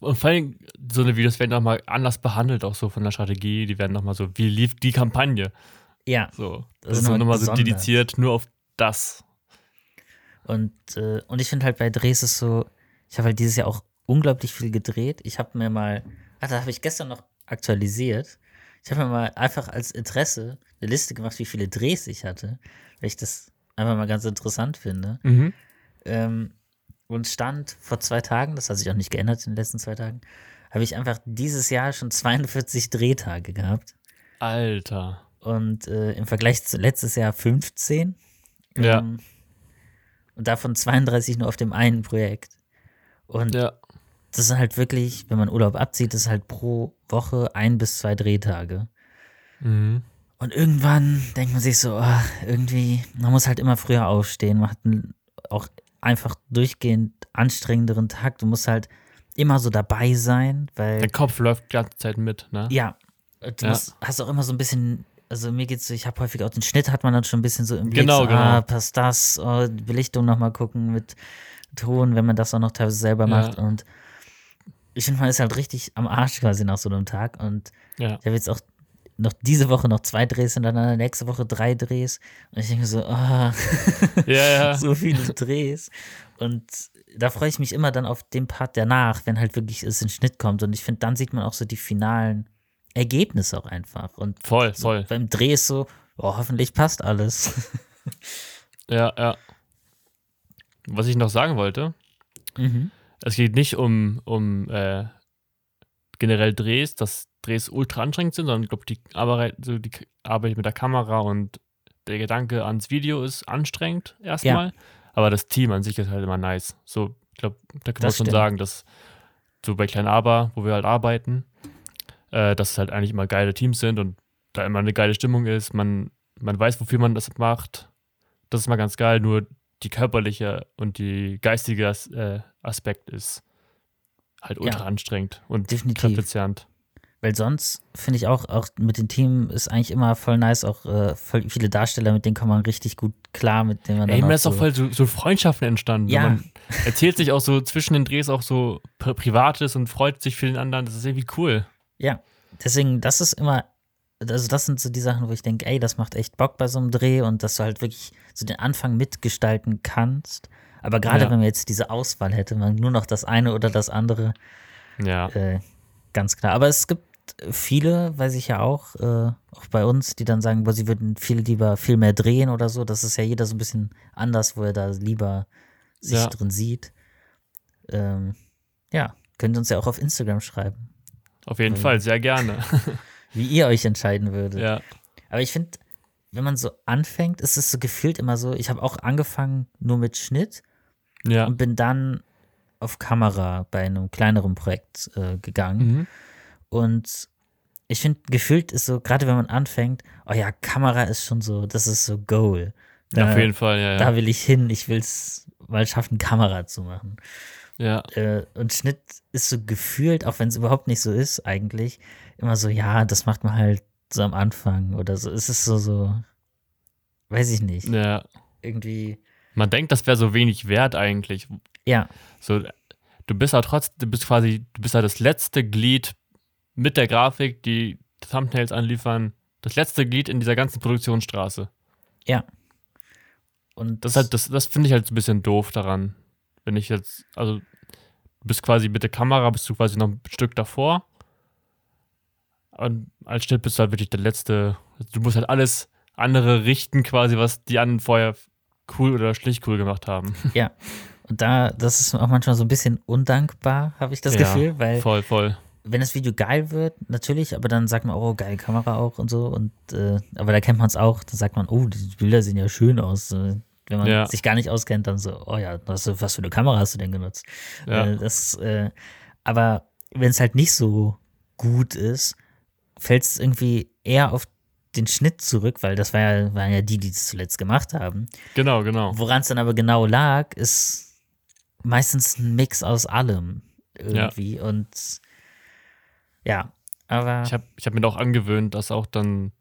Und vor allem, so eine Videos werden nochmal anders behandelt, auch so von der Strategie. Die werden nochmal so, wie lief die Kampagne? Ja, So. Das Das ist ist nochmal so dediziert nur auf das. Und, äh, und ich finde halt bei Drehs ist so, ich habe halt dieses Jahr auch unglaublich viel gedreht. Ich habe mir mal, ach, da habe ich gestern noch aktualisiert. Ich habe mir mal einfach als Interesse eine Liste gemacht, wie viele Drehs ich hatte, weil ich das einfach mal ganz interessant finde. Mhm. Ähm, und stand vor zwei Tagen, das hat sich auch nicht geändert in den letzten zwei Tagen, habe ich einfach dieses Jahr schon 42 Drehtage gehabt. Alter. Und äh, im Vergleich zu letztes Jahr 15. Ja. Ähm, und davon 32 nur auf dem einen Projekt. Und Ja. das ist halt wirklich, wenn man Urlaub abzieht, das ist halt pro Woche ein bis zwei Drehtage. Mhm. Und irgendwann denkt man sich so, ach, irgendwie, man muss halt immer früher aufstehen. Man hat einen einfach durchgehend anstrengenderen Tag. Du musst halt immer so dabei sein, weil Der Kopf läuft die ganze Zeit mit, ne? ja, du Ja. musst, hast auch immer so ein bisschen, also mir geht's so, ich habe häufig auch den Schnitt, hat man dann schon ein bisschen so im Blick, Genau, so, genau. ah, passt das, oh, Belichtung nochmal gucken mit Ton, wenn man das auch noch teilweise selber Ja. macht und ich finde, man ist halt richtig am Arsch quasi nach so einem Tag und Ja. ich habe jetzt auch noch diese Woche noch zwei Drehs hintereinander, nächste Woche drei Drehs und ich denke so, ah, Ja, ja. so viele Drehs. Und da freue ich mich immer dann auf den Part danach, wenn halt wirklich es in Schnitt kommt. Und ich finde, dann sieht man auch so die finalen Ergebnisse auch einfach. Und Voll, voll. beim Dreh ist so, oh, hoffentlich passt alles. Ja, ja. Was ich noch sagen wollte, mhm. es geht nicht um, um äh, generell Drehs, dass Drehs ultra anstrengend sind, sondern ich glaube, die Arbeit, so die Arbeit mit der Kamera und der Gedanke ans Video ist anstrengend erstmal. Aber das Team an sich ist halt immer nice. So, ich glaube, da kann man schon stimmt. sagen, dass so bei Klein Aber, wo wir halt arbeiten, äh, dass es halt eigentlich immer geile Teams sind und da immer eine geile Stimmung ist. Man, man weiß, wofür man das macht. Das ist mal ganz geil, nur die körperliche und die geistige As äh, Aspekt ist halt ultra Ja. anstrengend und kräftezehrend. Weil sonst finde ich auch, auch mit dem Team ist eigentlich immer voll nice, auch äh, voll viele Darsteller, mit denen kommt man richtig gut klar, mit denen man Ey, dann auch ist auch so, voll so, so Freundschaften entstanden. Ja. Man erzählt sich auch so zwischen den Drehs auch so Pri Privates und freut sich für den anderen. Das ist irgendwie cool. Ja, deswegen, das ist immer, also das sind so die Sachen, wo ich denke, ey, das macht echt Bock bei so einem Dreh und dass du halt wirklich so den Anfang mitgestalten kannst. Aber gerade Ja. wenn man jetzt diese Auswahl hätte, man nur noch das eine oder das andere, Ja. äh, ganz klar. Aber es gibt viele, weiß ich ja auch, äh, auch bei uns, die dann sagen, boah, sie würden viel lieber viel mehr drehen oder so. Das ist ja jeder so ein bisschen anders, wo er da lieber sich Ja. drin sieht. Ähm, ja, könnt ihr uns ja auch auf Instagram schreiben, Auf jeden Mhm. Fall, sehr gerne. wie ihr euch entscheiden würdet. ja. Aber ich finde, wenn man so anfängt, ist es so gefühlt immer so, ich habe auch angefangen nur mit Schnitt Ja. und bin dann auf Kamera bei einem kleineren Projekt äh, gegangen. Mhm. Und ich finde, gefühlt ist so, gerade wenn man anfängt, oh ja, Kamera ist schon so, das ist so Goal. Da, Auf jeden Fall, ja. da Ja. will ich hin, ich will es mal schaffen, Kamera zu machen. ja. Äh, und Schnitt ist so gefühlt, auch wenn es überhaupt nicht so ist, eigentlich, immer so, ja, das macht man halt so am Anfang oder so. Es ist so, so, weiß ich nicht. ja. Irgendwie, Man denkt, das wäre so wenig wert eigentlich. ja, So, du bist ja trotzdem, du bist quasi, du bist ja das letzte Glied mit der Grafik, die Thumbnails anliefern, das letzte Glied in dieser ganzen Produktionsstraße. ja. Und Das halt, das, das finde ich halt so ein bisschen doof daran. Wenn ich jetzt, also du bist quasi mit der Kamera, bist du quasi noch ein Stück davor. Und als Schnitt bist du halt wirklich der letzte. Du musst halt alles andere richten, quasi, was die anderen vorher cool oder schlicht cool gemacht haben. ja. Und da, das ist auch manchmal so ein bisschen undankbar, habe ich das Ja, Gefühl, weil Voll, voll. wenn das Video geil wird, natürlich, aber dann sagt man, oh, geile Kamera auch und so. Und äh, aber da kennt man es auch, dann sagt man, oh, die Bilder sehen ja schön aus. Äh, Wenn man Ja. sich gar nicht auskennt, dann so, oh ja, was, was für eine Kamera hast du denn genutzt? Ja. Äh, das, äh, aber wenn es halt nicht so gut ist, fällt es irgendwie eher auf den Schnitt zurück, weil das war ja, waren ja die, die es zuletzt gemacht haben. Genau, genau. Woran es dann aber genau lag, ist meistens ein Mix aus allem irgendwie. Und ja, aber Ich habe ich hab mir auch angewöhnt, dass auch dann,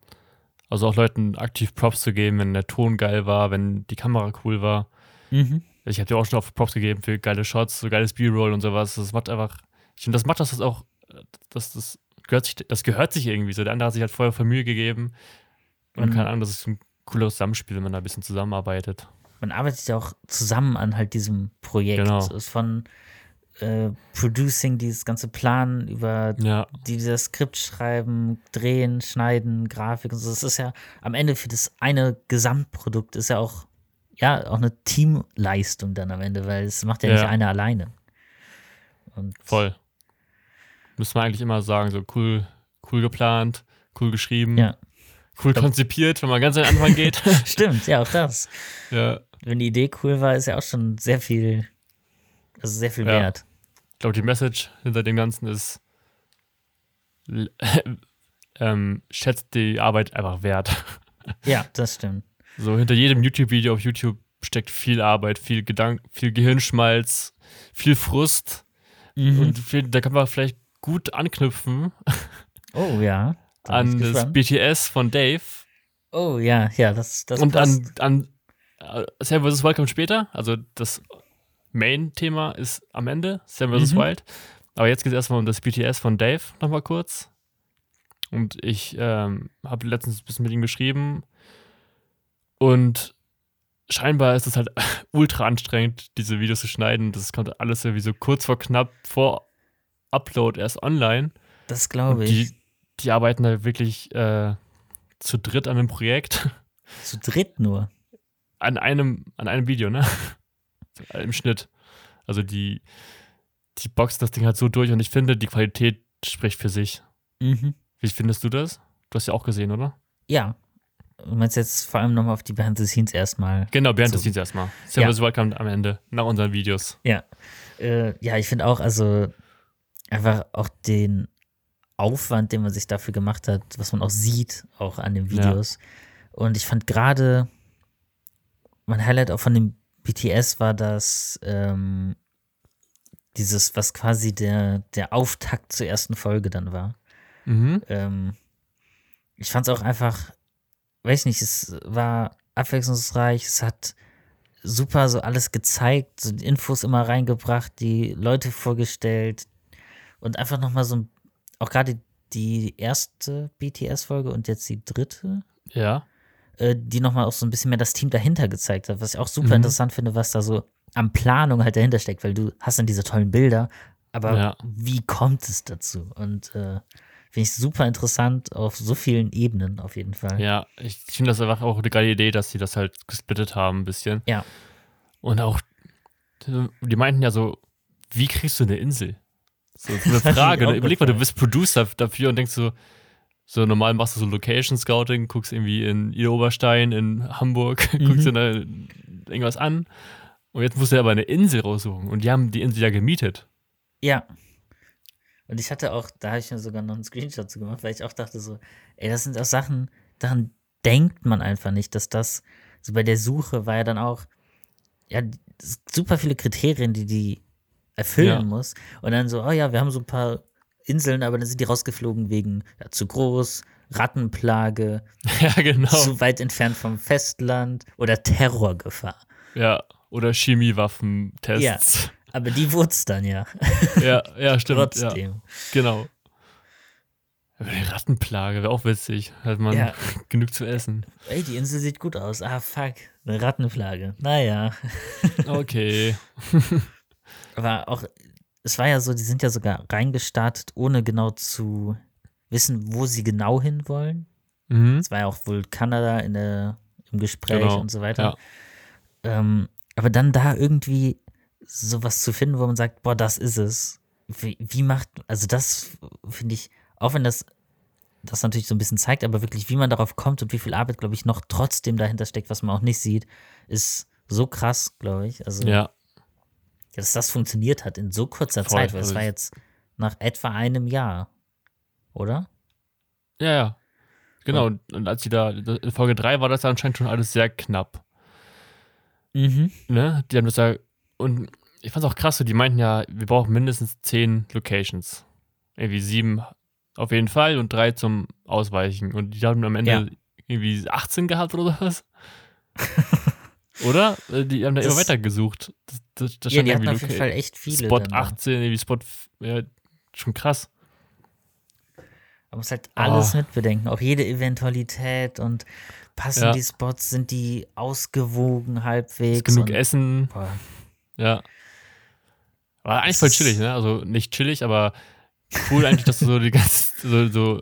also auch Leuten aktiv Props zu geben, wenn der Ton geil war, wenn die Kamera cool war. mhm. Ich habe dir auch schon oft Props gegeben für geile Shots, so geiles B-Roll und sowas. Das macht einfach, ich finde, das macht das auch, das, das, gehört sich, das gehört sich irgendwie so. Der andere hat sich halt vorher voll Mühe gegeben. Und Mhm. keine Ahnung, das ist ein cooles Zusammenspiel, wenn man da ein bisschen zusammenarbeitet. man arbeitet ja auch zusammen an halt diesem Projekt. Genau. Es ist von äh, Producing, dieses ganze Planen über Ja, die das Skript schreiben, drehen, schneiden, Grafik und so. Das ist ja am Ende für das eine Gesamtprodukt ist ja auch, ja, auch eine Teamleistung dann am Ende, weil es macht ja, nicht Ja. einer alleine. Und voll. Müsste man eigentlich immer sagen, so cool, cool geplant, cool geschrieben, Ja. cool konzipiert, wenn man ganz an den Anfang geht. stimmt, ja, auch das. ja, Wenn die Idee cool war, ist ja auch schon sehr viel, also sehr viel Ja. wert. ich glaube, die Message hinter dem Ganzen ist, ähm, schätzt die Arbeit einfach wert. Ja, das stimmt. So hinter jedem YouTube-Video auf YouTube steckt viel Arbeit, viel Gedank, viel Gehirnschmalz, viel Frust Mhm. und viel, da kann man vielleicht gut anknüpfen oh ja. Da an das. BTS von Dave Oh ja, ja, das, das und passt. an, an äh, Sam vs. Wild kommt später. Also das Main-Thema ist am Ende, Sam vs. Mhm. Wild. Aber jetzt geht es erstmal um das BTS von Dave nochmal kurz. Und ich ähm, habe letztens ein bisschen mit ihm geschrieben. Und scheinbar ist es halt ultra anstrengend, diese Videos zu schneiden. Das kommt alles irgendwie so kurz vor knapp vor Upload erst online. das glaube ich. die, die arbeiten da wirklich äh, zu dritt an einem Projekt. Zu dritt nur. an einem, an einem Video, ne? Im Schnitt. Also die, die boxen das Ding halt so durch und ich finde, die Qualität spricht für sich. Mhm. Wie findest du das? Du hast ja auch gesehen, oder? Ja. Du meinst jetzt vor allem nochmal auf die Behind the Scenes erstmal. Genau, während So. des Scenes erstmal. Servus Welcome am Ende, nach unseren Videos. Ja. Äh, ja, ich finde auch, also einfach auch den Aufwand, den man sich dafür gemacht hat, was man auch sieht, auch an den Ja. Videos. Und ich fand gerade, mein Highlight auch von dem BTS war das, ähm, dieses, was quasi der, der Auftakt zur ersten Folge dann war. Mhm. Ähm, ich fand es auch einfach, weiß nicht, es war abwechslungsreich, es hat super so alles gezeigt, so die Infos immer reingebracht, die Leute vorgestellt und einfach nochmal so, ein- auch gerade die erste BTS-Folge und jetzt die dritte, Ja. äh, die nochmal auch so ein bisschen mehr das Team dahinter gezeigt hat, was ich auch super Mhm. interessant finde, was da so an Planung halt dahinter steckt, weil du hast dann diese tollen Bilder, aber Ja. wie kommt es dazu? Und äh, finde ich super interessant auf so vielen Ebenen auf jeden Fall. Ja, ich finde das einfach auch eine geile Idee, dass sie das halt gesplittet haben ein bisschen. Ja. Und auch, die meinten ja so, wie kriegst du eine Insel? So, so eine Frage. Ne? Überleg mal, du bist Producer dafür und denkst so, so normal machst du so Location Scouting, guckst irgendwie in Ida Oberstein, in Hamburg, Mhm. guckst dir da irgendwas an. Und jetzt musst du aber eine Insel raussuchen. Und die haben die Insel ja gemietet. Ja. Und ich hatte auch, da habe ich mir sogar noch einen Screenshot zu gemacht, weil ich auch dachte so, ey, das sind auch Sachen, daran denkt man einfach nicht, dass das, so bei der Suche war ja dann auch, ja, super viele Kriterien, die die erfüllen Ja. muss. Und dann so, oh ja, wir haben so ein paar Inseln, aber dann sind die rausgeflogen wegen ja, zu groß, Rattenplage, ja, genau. zu weit entfernt vom Festland oder Terrorgefahr. Ja. Oder Chemiewaffentests. Aber die wurde dann ja, Ja, ja, stimmt. Ja, trotzdem. genau. Aber Die Rattenplage wäre auch witzig. Hat man Ja. genug zu essen. Ey, die Insel sieht gut aus. Ah, fuck. Eine Rattenplage. Naja. Okay. Aber auch, es war ja so, die sind ja sogar reingestartet, ohne genau zu wissen, wo sie genau hinwollen. Mhm. Es war ja auch wohl Kanada in der, im Gespräch Genau, und so weiter. Ähm, aber dann da irgendwie sowas zu finden, wo man sagt, boah, das ist es. Wie, wie macht, also das finde ich, auch wenn das das natürlich so ein bisschen zeigt, aber wirklich, wie man darauf kommt und wie viel Arbeit, glaube ich, noch trotzdem dahinter steckt, was man auch nicht sieht, ist so krass, glaube ich. Also, Ja, dass das funktioniert hat in so kurzer Voll, Zeit, weil es also war jetzt nach etwa einem Jahr, oder? ja, ja. Genau, und, und als sie da, in Folge 3 war das ja anscheinend schon alles sehr knapp. Mhm. Ne? Die haben das ja, und ich fand es auch krass, so, die meinten ja, wir brauchen mindestens 10 Locations. Irgendwie sieben auf jeden Fall und drei zum Ausweichen. Und die haben am Ende Ja. irgendwie 18 gehabt oder sowas. oder? Äh, Die haben da immer Das- weiter gesucht. Das, das, das Ja, die hatten auf jeden Fall echt viele. Spot dann da. 18, irgendwie Spot, ja, schon krass. Man muss halt alles Oh. mitbedenken, auch jede Eventualität und passen Ja. die Spots, sind die ausgewogen Ist halbwegs. genug und, Essen, boah, ja. War eigentlich voll ist- chillig, ne? Also nicht chillig, aber cool eigentlich, dass du so die ganze, so, so, du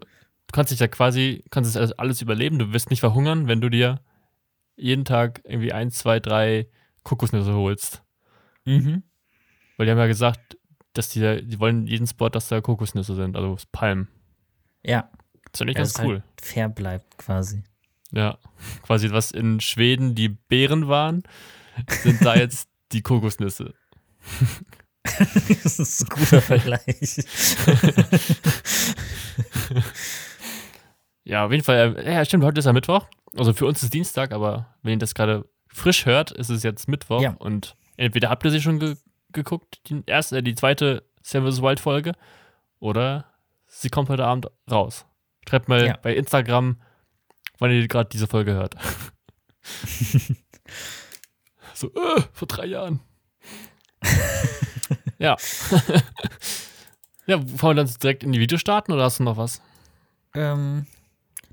kannst dich ja quasi, kannst das alles- alles überleben, du wirst nicht verhungern, wenn du dir jeden Tag irgendwie eins, zwei, drei Kokosnüsse holst. mhm. Weil die haben ja gesagt, dass die, da- die wollen jeden Spot, dass da Kokosnüsse sind, also Palmen. Ja, Das finde ich ja, ganz es cool. halt fair bleibt quasi. Ja, quasi was in Schweden die Beeren waren, sind da jetzt die Kokosnüsse. das ist ein guter Vergleich. Ja, auf jeden Fall. äh, Ja, stimmt, heute ist ja Mittwoch. Also für uns ist Dienstag, aber wenn ihr das gerade frisch hört, ist es jetzt Mittwoch. Ja. Und entweder habt ihr sie schon ge geguckt, die erste, äh, die zweite Seven vs. Wild Folge, oder sie kommt heute Abend raus. Schreibt mal Ja. bei Instagram, wann ihr gerade diese Folge hört. so, äh, vor drei Jahren. ja. ja, wollen wir dann direkt in die Videos starten oder hast du noch was? ähm,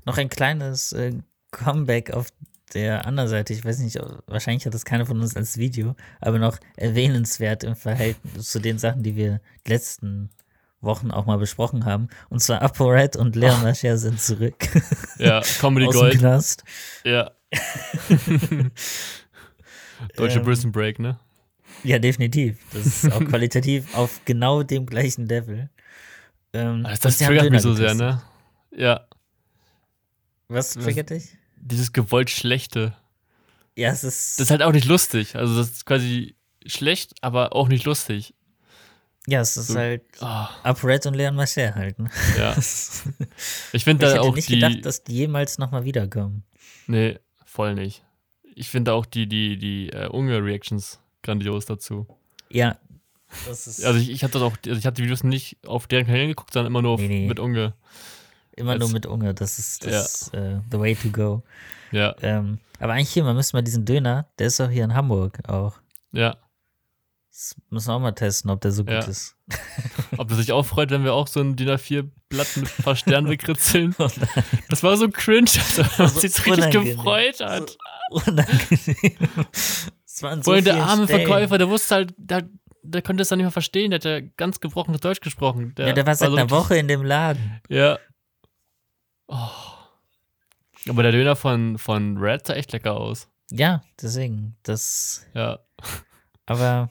noch ein kleines äh, Comeback auf der anderen Seite. Ich weiß nicht, wahrscheinlich hat das keiner von uns als Video, aber noch erwähnenswert im Verhältnis zu den Sachen, die wir letzten Wochen auch mal besprochen haben. Und zwar ApoRed und Leon Mascher sind zurück Ja, Comedy aus dem Gold. Knast. Ja. Deutsche Ähm, Prison Break, ne? Ja, definitiv. Das ist auch qualitativ auf genau dem gleichen Level. Ähm, Das, triggert mich so sehr, getestet. ne? Ja. Was triggert dich? Dieses gewollt Schlechte. Ja, es ist. Das ist halt auch nicht lustig. Also, das ist quasi schlecht, aber auch nicht lustig. ja, es ist so- halt Ah, UpRed und Leon Mascher halt. Ne? ja. ich Ich finde da hätte auch nicht die. gedacht, dass die jemals nochmal wiederkommen. nee, voll nicht. Ich finde auch die, die, die äh, Unge-Reactions grandios dazu. Ja. Also, ich, ich habe das auch, also ich habe die Videos nicht auf deren Kanälen geguckt, sondern immer nur auf, Nee, nee. mit Unge. Immer nur mit Unge. Das ist, das Ja. ist äh, the way to go. Ja, Ähm, aber eigentlich hier, man müsste mal diesen Döner, der ist auch hier in Hamburg auch. ja. Das müssen wir auch mal testen, ob der so gut Ja. ist. Ob er sich auch freut, wenn wir auch so ein DIN A4-Blatt mit ein paar Sternen bekritzeln. Das war so cringe, also, dass man So sich richtig unangenehm. gefreut hat. Unangenehm. Es waren so allem der arme Stellen. Verkäufer, der wusste halt, der, der konnte es dann nicht mehr verstehen, der hat ja ganz gebrochenes Deutsch gesprochen. Ja, der war seit so einer richtig- Woche in dem Laden. Ja. Oh. Aber der Döner von, von Red sah echt lecker aus. Ja, deswegen. Das. Ja, Aber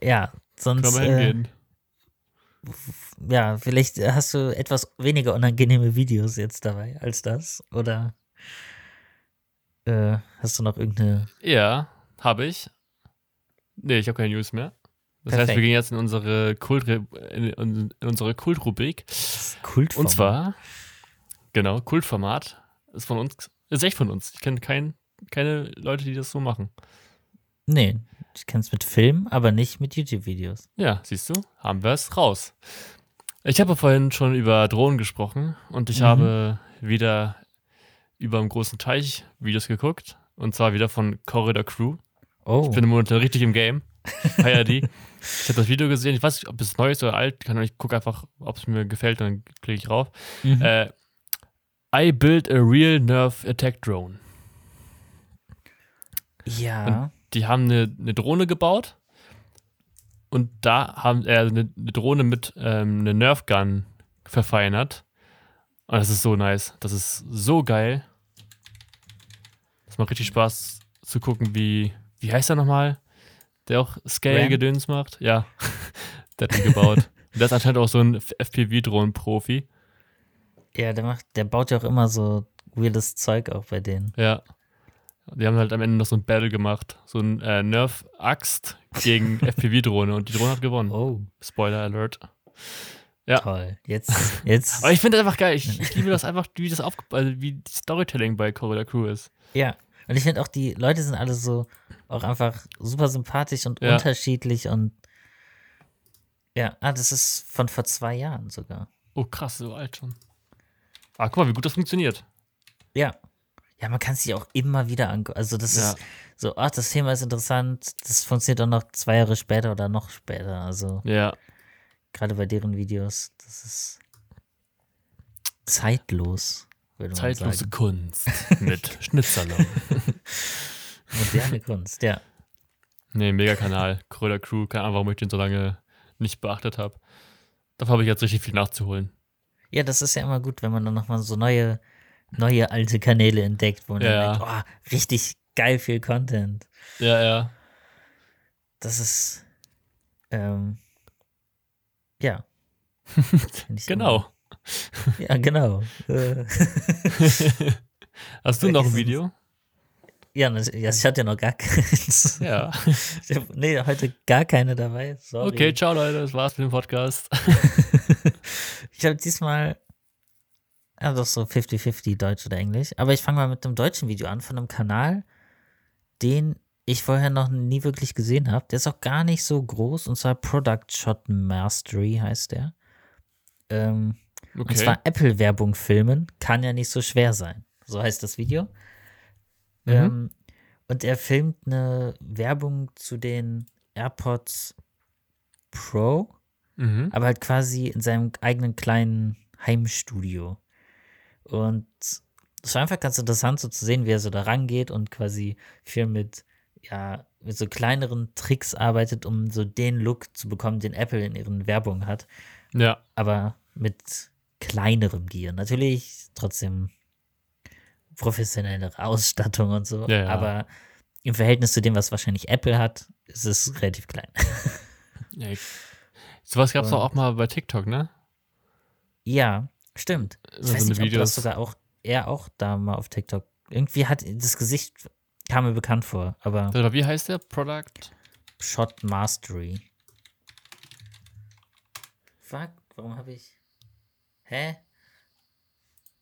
ja, können sonst. wir Äh, hingehen. ja, vielleicht hast du etwas weniger unangenehme Videos jetzt dabei als das. Oder äh, hast du noch irgendeine. Ja, habe ich. Nee, ich habe keine News mehr. Das heißt, Perfekt. wir gehen jetzt in unsere Kult in, in unsere Kultrubrik. Kult Und zwar, genau, Kultformat ist von uns, ist echt von uns. Ich kenne kein, keine Leute, die das so machen. Nee, ich kenn's mit Film, aber nicht mit YouTube-Videos. Ja, siehst du, haben wir es raus. Ich habe vorhin schon über Drohnen gesprochen und ich Mhm. habe wieder über einen großen Teich Videos geguckt. Und zwar wieder von Corridor Crew. Oh, Ich bin im Moment richtig im Game. Feier die. ich habe das Video gesehen. Ich weiß nicht, ob es neu ist oder alt. Kann, ich gucke einfach, ob es mir gefällt, dann klicke ich rauf. mhm. Äh, I built a real Nerf Attack Drone. ja. Die haben eine, eine Drohne gebaut und da haben äh, eine, eine Drohne mit ähm, einer Nerf Gun verfeinert. Und das ist so nice. Das ist so geil. Das macht richtig Spaß zu gucken, wie, wie heißt er nochmal? Der auch? Scale-Gedöns macht? Ja. der hat die gebaut. Und der ist anscheinend auch so ein FPV-Drohnen-Profi. Ja, der macht, der baut ja auch immer so weirdes Zeug auch bei denen. Ja. Die haben halt am Ende noch so ein Battle gemacht. So ein äh, Nerf-Axt gegen FPV-Drohne und die Drohne hat gewonnen. Oh, Spoiler Alert. Ja. toll. Jetzt, jetzt. Aber ich finde das einfach geil. Ich, ich liebe das einfach, wie das aufge also wie die Storytelling bei Corridor Crew ist. ja. Und ich finde auch, die Leute sind alle so auch einfach super sympathisch und Ja. unterschiedlich und ja, ah, das ist von vor zwei Jahren sogar. Oh, krass, so alt schon. Ah, guck mal, wie gut das funktioniert. Ja. Ja, man kann sich auch immer wieder angucken. Also, das Ja. ist so, ach, das Thema ist interessant. Das funktioniert auch noch zwei Jahre später oder noch später. Also, Ja. gerade bei deren Videos, das ist zeitlos, würde man Zeitlose sagen. Kunst mit Schnitzsalon. Moderne Kunst, ja. Nee, mega Kanal. Corridor Crew. Keine Ahnung, warum ich den so lange nicht beachtet habe. Dafür habe ich jetzt richtig viel nachzuholen. Ja, das ist ja immer gut, wenn man dann nochmal so neue, neue alte Kanäle entdeckt, wo man Ja. dann denkt, oh, richtig geil viel Content. Ja, ja. Das ist, ähm, ja. Genau. immer- Ja, genau. Hast du noch ein Video? ja, ich hatte ja noch gar keins. Ja. Ich hab, nee, heute gar keine dabei. Sorry. Okay, ciao Leute, das war's mit dem Podcast. Ich habe diesmal, ja doch so 50-50 Deutsch oder Englisch. Aber ich fange mal mit einem deutschen Video an von einem Kanal, den ich vorher noch nie wirklich gesehen habe. Der ist auch gar nicht so groß und zwar Product Shot Mastery heißt der. Ähm, Okay. Und zwar Apple-Werbung filmen kann ja nicht so schwer sein. So heißt das Video. Mhm. Ähm, und er filmt eine Werbung zu den AirPods Pro, mhm. aber halt quasi in seinem eigenen kleinen Heimstudio. Und es war einfach ganz interessant, so zu sehen, wie er so da rangeht und quasi viel mit, ja, mit so kleineren Tricks arbeitet, um so den Look zu bekommen, den Apple in ihren Werbungen hat Ja. aber mit kleinerem Gear. Natürlich trotzdem professionellere Ausstattung und so, Ja, ja. aber im Verhältnis zu dem, was wahrscheinlich Apple hat, ist es relativ klein. ja sowas gab's Und- doch auch mal bei TikTok, ne? ja, stimmt. Ich So weiß nicht, ob Videos. das sogar auch, er auch da mal auf TikTok, irgendwie hat das Gesicht, kam mir bekannt vor, aber Oder wie heißt der? Product? Shot Mastery. Fuck, warum habe ich. Hä?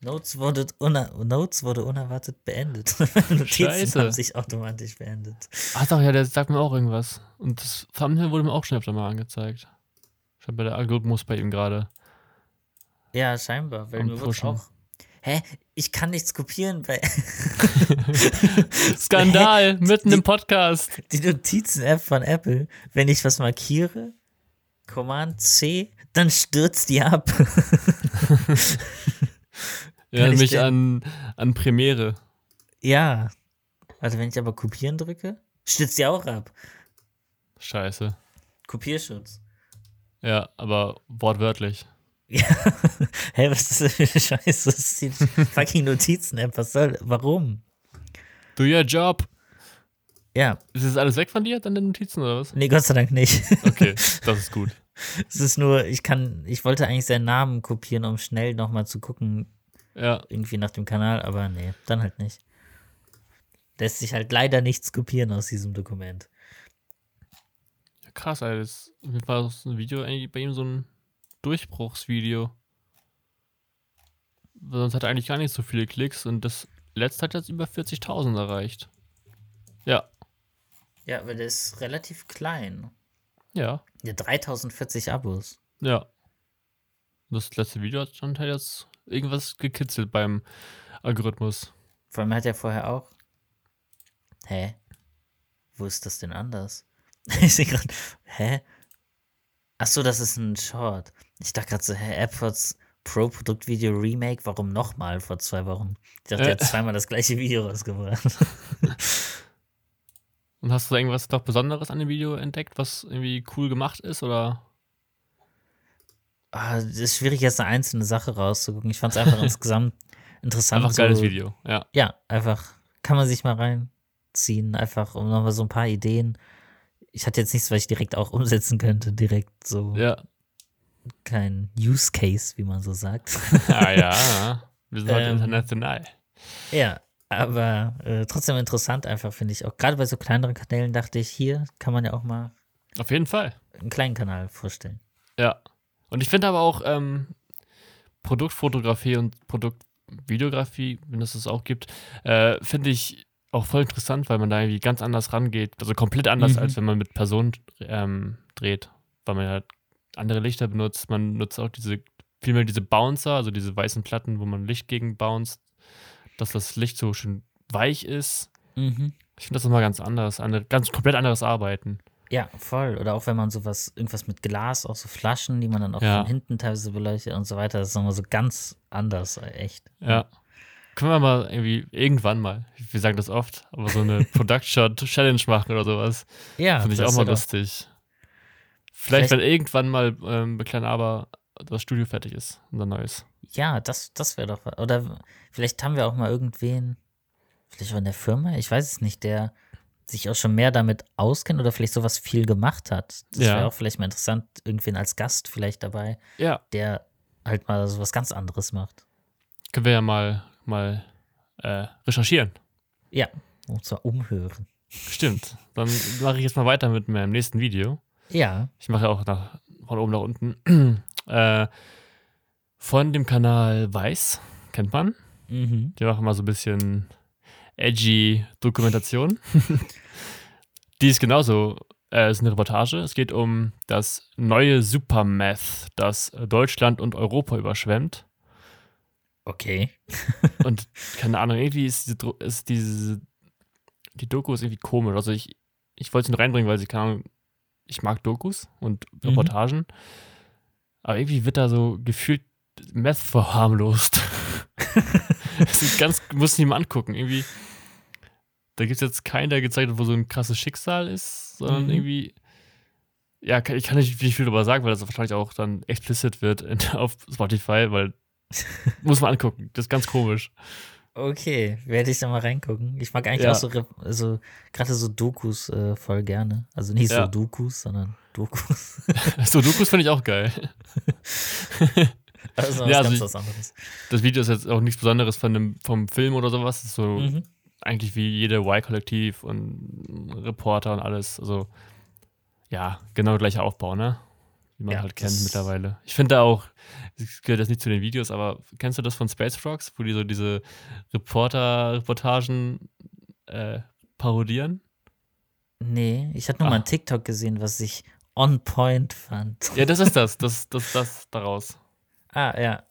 Notes wurde, uner Notes wurde unerwartet beendet. Notizen Scheiße. haben sich automatisch beendet. Ach doch, ja, der sagt mir auch irgendwas. Und das Thumbnail wurde mir auch schon öfter mal angezeigt. Schon bei der Algorithmus bei ihm gerade. Ja, scheinbar, weil mir wird Pushen. auch. Hä? Ich kann nichts kopieren, weil Skandal, mitten im Podcast. die Notizen-App von Apple, wenn ich was markiere, Command C, dann stürzt die ab. Ich mich denn- an, an Premiere. ja. Also wenn ich aber kopieren drücke, stürzt die auch ab. Scheiße. Kopierschutz. Ja, aber wortwörtlich. Ja. Hä, was ist das für eine Scheiße? Das ist die fucking Notizen-App. Was soll, warum? Do your job. Ja, Ist das alles weg von dir, deine Notizen oder was? nee, Gott sei Dank nicht. Okay, das ist gut. Es ist nur, ich kann, ich wollte eigentlich seinen Namen kopieren, um schnell nochmal zu gucken, Ja, irgendwie nach dem Kanal, aber nee, dann halt nicht. Lässt sich halt leider nichts kopieren aus diesem Dokument. Krass, Alter. Das war das ein Video eigentlich bei ihm so ein Durchbruchsvideo. Sonst hat er eigentlich gar nicht so viele Klicks und das letzte hat jetzt über 40.000 erreicht. Ja, Ja, weil der ist relativ klein. ja, Ja, 3040 Abos. ja. Das letzte Video hat schon halt jetzt irgendwas gekitzelt beim Algorithmus. Vor allem hat er vorher auch. Hä? Wo ist das denn anders? ich sehe gerade. Hä? Ach so, das ist ein Short. Ich dachte gerade so, hä, AirPods Pro Produktvideo Remake, warum nochmal vor zwei Wochen? Ich dachte, Äh. er hat zweimal das gleiche Video rausgebracht. Und hast du da irgendwas noch Besonderes an dem Video entdeckt, was irgendwie cool gemacht ist oder? Ah, Es ist schwierig, jetzt eine einzelne Sache rauszugucken. Ich fand es einfach insgesamt interessant. Einfach geiles so, Video, ja. Ja, einfach kann man sich mal reinziehen, einfach um nochmal so ein paar Ideen. Ich hatte jetzt nichts, was ich direkt auch umsetzen könnte, direkt so. Ja. kein Use Case, wie man so sagt. Ah ja, wir sind heute Ähm. international. ja, Aber äh, trotzdem interessant einfach, finde ich. Auch gerade bei so kleineren Kanälen dachte ich, hier kann man ja auch mal Auf jeden Fall. einen kleinen Kanal vorstellen. Ja. Und ich finde aber auch ähm, Produktfotografie und Produktvideografie, wenn es das auch gibt, äh, finde ich auch voll interessant, weil man da irgendwie ganz anders rangeht. Also komplett anders, Mhm. als wenn man mit Personen ähm, dreht. Weil man halt andere Lichter benutzt. Man nutzt auch diese, vielmehr diese Bouncer, also diese weißen Platten, wo man Licht gegen bounced, dass das Licht so schön weich ist. Mhm. Ich finde das nochmal ganz anders. Eine, ganz komplett anderes Arbeiten. Ja, voll. Oder auch wenn man sowas, irgendwas mit Glas, auch so Flaschen, die man dann auch Ja. von hinten teilweise beleuchtet und so weiter, das ist nochmal so ganz anders, äh, echt. Ja. Können wir mal irgendwie irgendwann mal, wir sagen das oft, aber so eine Product-Shot-Challenge machen oder sowas. Ja, Finde ich auch mal lustig. Vielleicht, Vielleicht- wenn irgendwann mal ähm, bei Klein Aber das Studio fertig ist, unser neues. Ja, das, das wäre doch. was. Oder vielleicht haben wir auch mal irgendwen, vielleicht auch in der Firma, ich weiß es nicht, der sich auch schon mehr damit auskennt oder vielleicht sowas viel gemacht hat. Das Ja. wäre auch vielleicht mal interessant, irgendwen als Gast vielleicht dabei, Ja, der halt mal sowas ganz anderes macht. können wir ja mal, mal äh, recherchieren. Ja, und zwar umhören. Stimmt. Dann mache ich jetzt mal weiter mit meinem nächsten Video. Ja, Ich mache auch nach, von oben nach unten. äh, von dem Kanal Weiß, kennt man. mhm. Die machen mal so ein bisschen edgy Dokumentation. Die ist genauso, äh, ist eine Reportage. Es geht um das neue Supermeth, das Deutschland und Europa überschwemmt. Okay. Und keine Ahnung, irgendwie ist diese, ist diese die Doku ist irgendwie komisch. Also ich, ich wollte sie nur reinbringen, weil sie, keine Ahnung, ich mag Dokus und Mhm. Reportagen. Aber irgendwie wird da so gefühlt Meth verharmlost. das ist ganz, muss ich mir angucken. Irgendwie, da gibt es jetzt keinen, der gezeigt hat, wo so ein krasses Schicksal ist, sondern Mhm. irgendwie, ja, ich kann nicht, viel darüber sagen, weil das wahrscheinlich auch dann explicit wird in, auf Spotify, weil muss man angucken. Das ist ganz komisch. Okay, werde ich da mal reingucken. Ich mag eigentlich Ja. auch so, also gerade so Dokus äh, voll gerne. Also nicht Ja. so Dokus, sondern Dokus. So, Dokus finde ich auch geil. also Ja, also ich-. Das Video ist jetzt auch nichts Besonderes von dem, vom Film oder sowas. Es ist so Mhm. eigentlich wie jede Y-Kollektiv und Reporter und alles. Also, ja, genau der gleiche Aufbau, ne? Wie man Ja, halt kennt das- mittlerweile. Ich finde da auch, es gehört jetzt nicht zu den Videos, aber kennst du das von Space Frogs, wo die so diese Reporter-Reportagen äh, parodieren? Nee, ich hatte nur Ah. mal ein TikTok gesehen, was ich on point fand. Ja, das ist das. Das, das, das daraus. Ah, ja.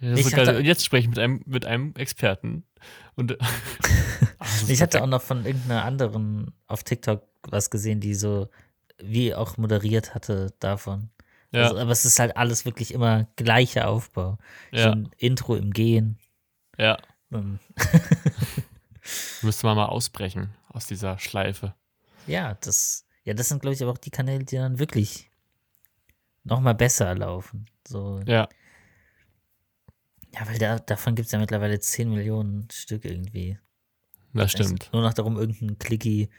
Das hatte- Und jetzt spreche ich mit einem, mit einem Experten. Und, Ach, das ist Ich hatte perfekt. auch noch von irgendeiner anderen auf TikTok was gesehen, die so wie auch moderiert hatte davon. ja, Also, aber es ist halt alles wirklich immer gleicher Aufbau. So ja, ein Intro im Gehen. ja. Ähm, Müsste man mal ausbrechen aus dieser Schleife. Ja, das, ja, das sind, glaube ich, aber auch die Kanäle, die dann wirklich noch mal besser laufen. So, Ja, ja, weil da, davon gibt es ja mittlerweile 10 Millionen Stück irgendwie. das stimmt. Nur noch darum, irgendein clicky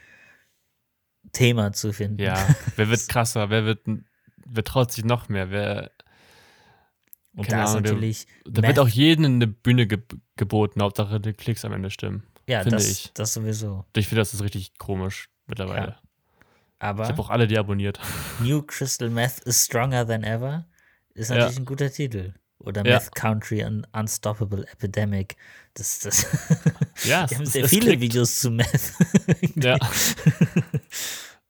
Thema zu finden. Ja, wer wird krasser? Wer wird, wer traut sich noch mehr? Wer, Und da ist natürlich, da wird auch jedem eine Bühne ge geboten, Hauptsache die Klicks am Ende stimmen. ja, finde das, ich. das sowieso. Ich finde, das ist richtig komisch mittlerweile. Ja. Aber Ich habe auch alle deabonniert. New Crystal Meth is Stronger Than Ever ist Ja. natürlich ein guter Titel. Oder Ja. Meth Country an Unstoppable Epidemic. Das, das Ja, Wir haben sehr viele klickt. Videos zu Meth. Ja.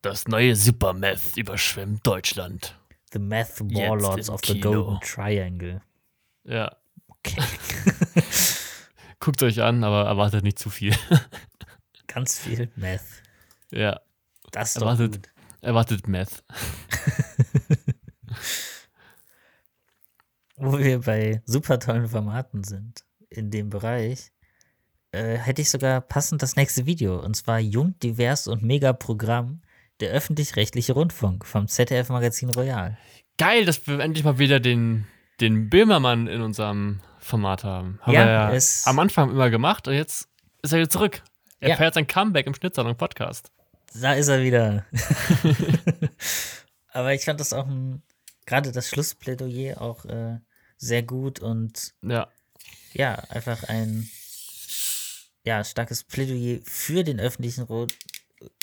Das neue Supermeth überschwemmt Deutschland. The Meth Warlords of the Kino. Golden Triangle. Ja. Okay. Guckt euch an, aber erwartet nicht zu viel. Ganz viel Meth. ja. Das ist doch Erwartet, gut. erwartet Meth. Wo wir bei super tollen Formaten sind in dem Bereich, äh, hätte ich sogar passend das nächste Video. Und zwar Jung, Divers und Mega-Programm, der öffentlich-rechtliche Rundfunk vom ZDF-Magazin Royal. Geil, dass wir endlich mal wieder den, den Böhmermann in unserem Format haben. Haben Ja, wir ja am Anfang immer gemacht und jetzt ist er wieder zurück. Er Ja. feiert sein Comeback im Schnittsalon Podcast. Da ist er wieder. Aber ich fand das auch ein, gerade das Schlussplädoyer auch äh, sehr gut und Ja. ja, einfach ein ja, starkes Plädoyer für den öffentlichen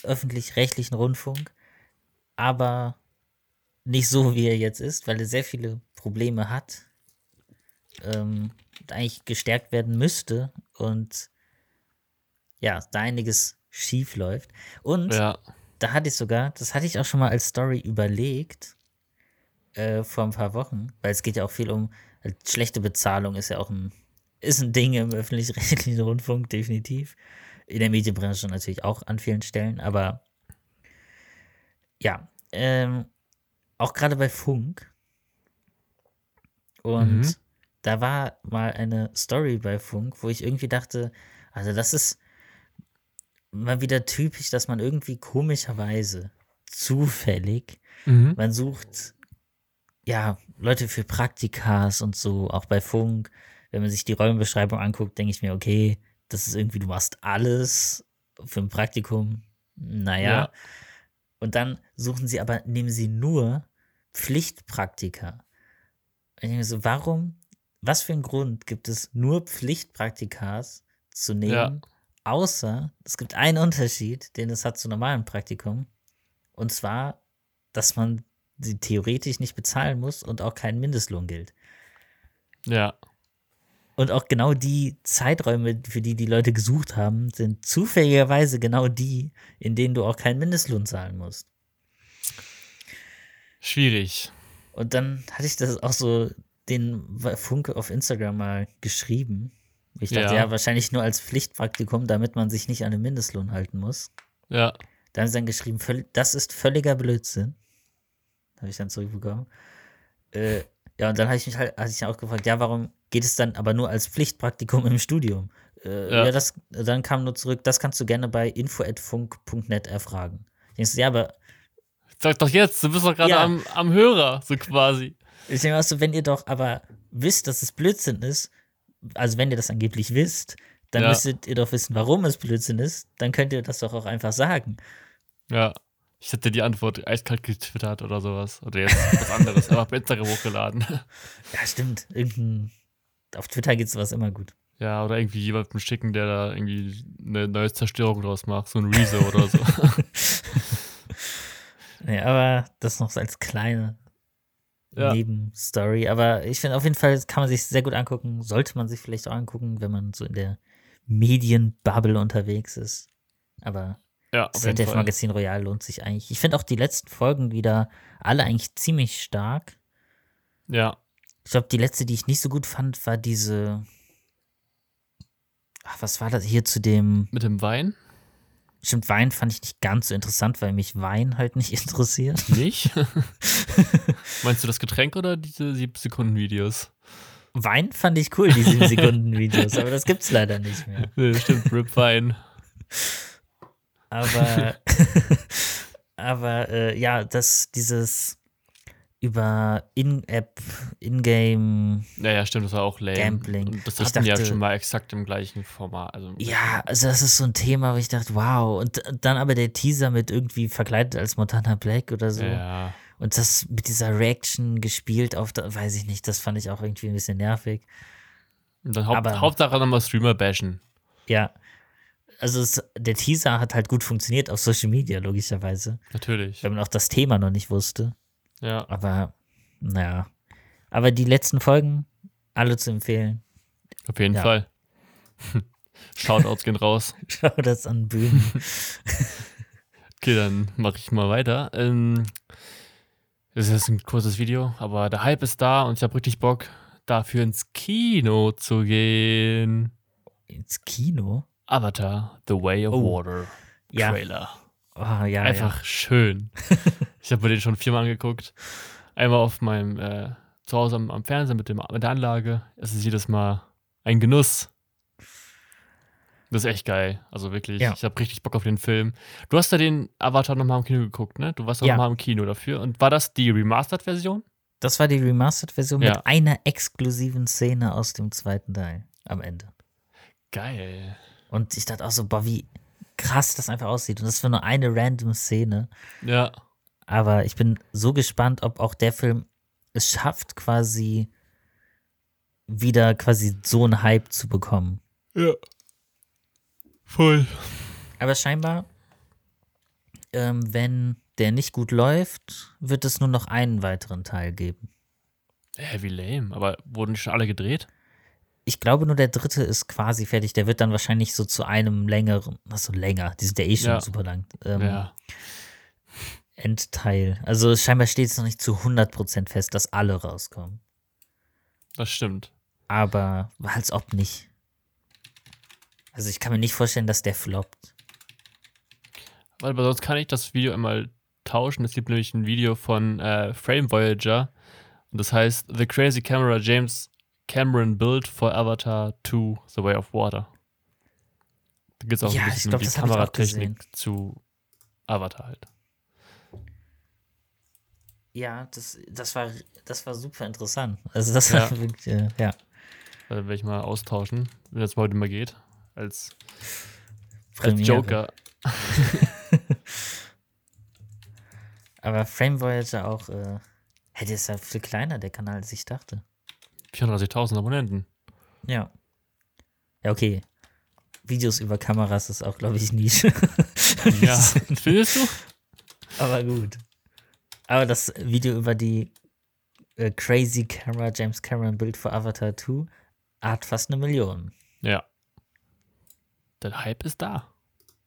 öffentlich-rechtlichen Rundfunk, aber nicht so, wie er jetzt ist, weil er sehr viele Probleme hat ähm, und eigentlich gestärkt werden müsste und ja, da einiges schief läuft. Und Ja. da hatte ich sogar, das hatte ich auch schon mal als Story überlegt, äh, vor ein paar Wochen, weil es geht ja auch viel um, halt schlechte Bezahlung ist ja auch ein, ist ein Ding im öffentlich-rechtlichen Rundfunk, definitiv. In der Medienbranche natürlich auch an vielen Stellen, aber ja, ähm, auch gerade bei Funk. Und Mhm. da war mal eine Story bei Funk, wo ich irgendwie dachte, also das ist mal wieder typisch, dass man irgendwie komischerweise zufällig, Mhm. man sucht ja Leute für Praktikas und so, auch bei Funk. Wenn man sich die Rollenbeschreibung anguckt, denke ich mir, okay, das ist irgendwie, du machst alles für ein Praktikum. Naja. Ja. Und dann suchen sie aber, nehmen sie nur Pflichtpraktika. Und ich denke mir so, warum, was für einen Grund gibt es nur Pflichtpraktikas zu nehmen, Ja. außer es gibt einen Unterschied, den es hat zu normalem Praktikum. Und zwar, dass man sie theoretisch nicht bezahlen muss und auch kein Mindestlohn gilt. Ja. Und auch genau die Zeiträume, für die die Leute gesucht haben, sind zufälligerweise genau die, in denen du auch keinen Mindestlohn zahlen musst. Schwierig. Und dann hatte ich das auch so den Funke auf Instagram mal geschrieben. Ich dachte, Ja. ja. wahrscheinlich nur als Pflichtpraktikum, damit man sich nicht an den Mindestlohn halten muss. Ja. Da haben sie dann geschrieben, das ist völliger Blödsinn. Habe ich dann zurückbekommen. Äh, ja, und dann habe ich mich halt, hatte ich auch gefragt, ja, warum geht es dann aber nur als Pflichtpraktikum im Studium? Äh, ja. Ja. das, dann kam nur zurück, das kannst du gerne bei info.funk.net erfragen. Ich denke, so, ja, aber Sag doch jetzt, du bist doch gerade Ja. am, am Hörer, so quasi. ich denke auch so, wenn ihr doch aber wisst, dass es Blödsinn ist, also wenn ihr das angeblich wisst, dann Ja. müsstet ihr doch wissen, warum es Blödsinn ist, dann könnt ihr das doch auch einfach sagen. Ja. Ich hätte die Antwort eiskalt getwittert oder sowas. Oder jetzt was anderes, aber auf Instagram hochgeladen. Ja, stimmt. Irgendein, auf Twitter geht sowas immer gut. Ja, oder irgendwie jemandem schicken, der da irgendwie eine neue Zerstörung draus macht. So ein Rezo oder so. Nee, aber das noch so als kleine Ja. Nebenstory. Aber ich finde auf jeden Fall, das kann man sich sehr gut angucken. Sollte man sich vielleicht auch angucken, wenn man so in der Medienbubble unterwegs ist. Aber Ja, auf jeden Fall. Magazin Royal lohnt sich eigentlich. Ich finde auch die letzten Folgen wieder alle eigentlich ziemlich stark. Ja. Ich glaube, die letzte, die ich nicht so gut fand, war diese. Ach, was war das hier zu dem. Mit dem Wein? Stimmt, Wein fand ich nicht ganz so interessant, weil mich Wein halt nicht interessiert. Nicht? Meinst du das Getränk oder diese 7-Sekunden-Videos? Wein fand ich cool, die 7 Sekunden Videos, aber das gibt's leider nicht mehr. Nee, stimmt, Rip Wein. Aber, aber äh, ja, das, dieses über In-App, In-Game, Naja, stimmt, das war auch lame. Gambling. Und das Ich hatten ja schon mal exakt im gleichen Format. Also, ja, also das ist so ein Thema, wo ich dachte, wow. Und dann aber der Teaser mit irgendwie verkleidet als Montana Black oder so. ja. Und das mit dieser Reaction gespielt auf, da, weiß ich nicht, das fand ich auch irgendwie ein bisschen nervig. Und dann Haupt, Aber- Hauptsache nochmal Streamer bashen. Ja. Also es, der Teaser hat halt gut funktioniert auf Social Media, logischerweise. Natürlich. Wenn man auch das Thema noch nicht wusste. Ja. Aber, naja. Aber die letzten Folgen, alle zu empfehlen. Auf jeden Ja. Fall. Shoutouts gehen raus. Schau das an Bühnen. Okay, dann mache ich mal weiter. Ähm, das ist ein kurzes Video, aber der Hype ist da und ich habe richtig Bock, dafür ins Kino zu gehen. Ins Kino? Avatar, The Way of Oh. Water. Ja. Trailer. Oh, ja, Einfach schön. ich habe mir den schon viermal angeguckt. Einmal auf meinem äh, zu Hause am, am Fernseher mit, dem, mit der Anlage. Es ist jedes Mal ein Genuss. Das ist echt geil. Also wirklich, Ja. ich habe richtig Bock auf den Film. Du hast ja den Avatar nochmal im Kino geguckt, ne? Du warst ja Ja. nochmal im Kino dafür. Und war das die Remastered-Version? Das war die Remastered-Version Ja. mit einer exklusiven Szene aus dem zweiten Teil am Ende. Geil. Und ich dachte auch so, boah, wie krass das einfach aussieht. Und das war nur eine random Szene. Ja. Aber ich bin so gespannt, ob auch der Film es schafft, quasi wieder quasi so einen Hype zu bekommen. Ja. Voll. Aber scheinbar, ähm, wenn der nicht gut läuft, wird es nur noch einen weiteren Teil geben. Hä, wie lame. Aber wurden die schon alle gedreht? Ich glaube, nur der dritte ist quasi fertig. Der wird dann wahrscheinlich so zu einem längeren, also länger, die sind ja eh schon Ja. super lang, ähm, Ja. Endteil. Also scheinbar steht es noch nicht zu 100% fest, dass alle rauskommen. Das stimmt. Aber als ob nicht. Also ich kann mir nicht vorstellen, dass der floppt. Weil aber sonst kann ich das Video einmal tauschen. Es gibt nämlich ein Video von äh, Frame Voyager. Und das heißt The Crazy Camera James Cameron Build for Avatar 2 The Way of Water. Da geht es auch Ja, ein bisschen glaub, um die Kameratechnik zu Avatar halt. Ja, das, das, war, das war super interessant. Also das Ja. war wirklich, äh, ja. Da werde ich mal austauschen, wenn das heute mal geht. Als, als. Joker. Aber Frame Voyager auch, äh, der ist ja viel kleiner, der Kanal, als ich dachte. 34.000 Abonnenten. Ja. Ja, okay. Videos über Kameras ist auch, glaube ich, Nische. Ja, findest du? Aber gut. Aber das Video über die äh, Crazy Camera James Cameron Build for Avatar 2 hat fast eine Million. Ja. Der Hype ist da.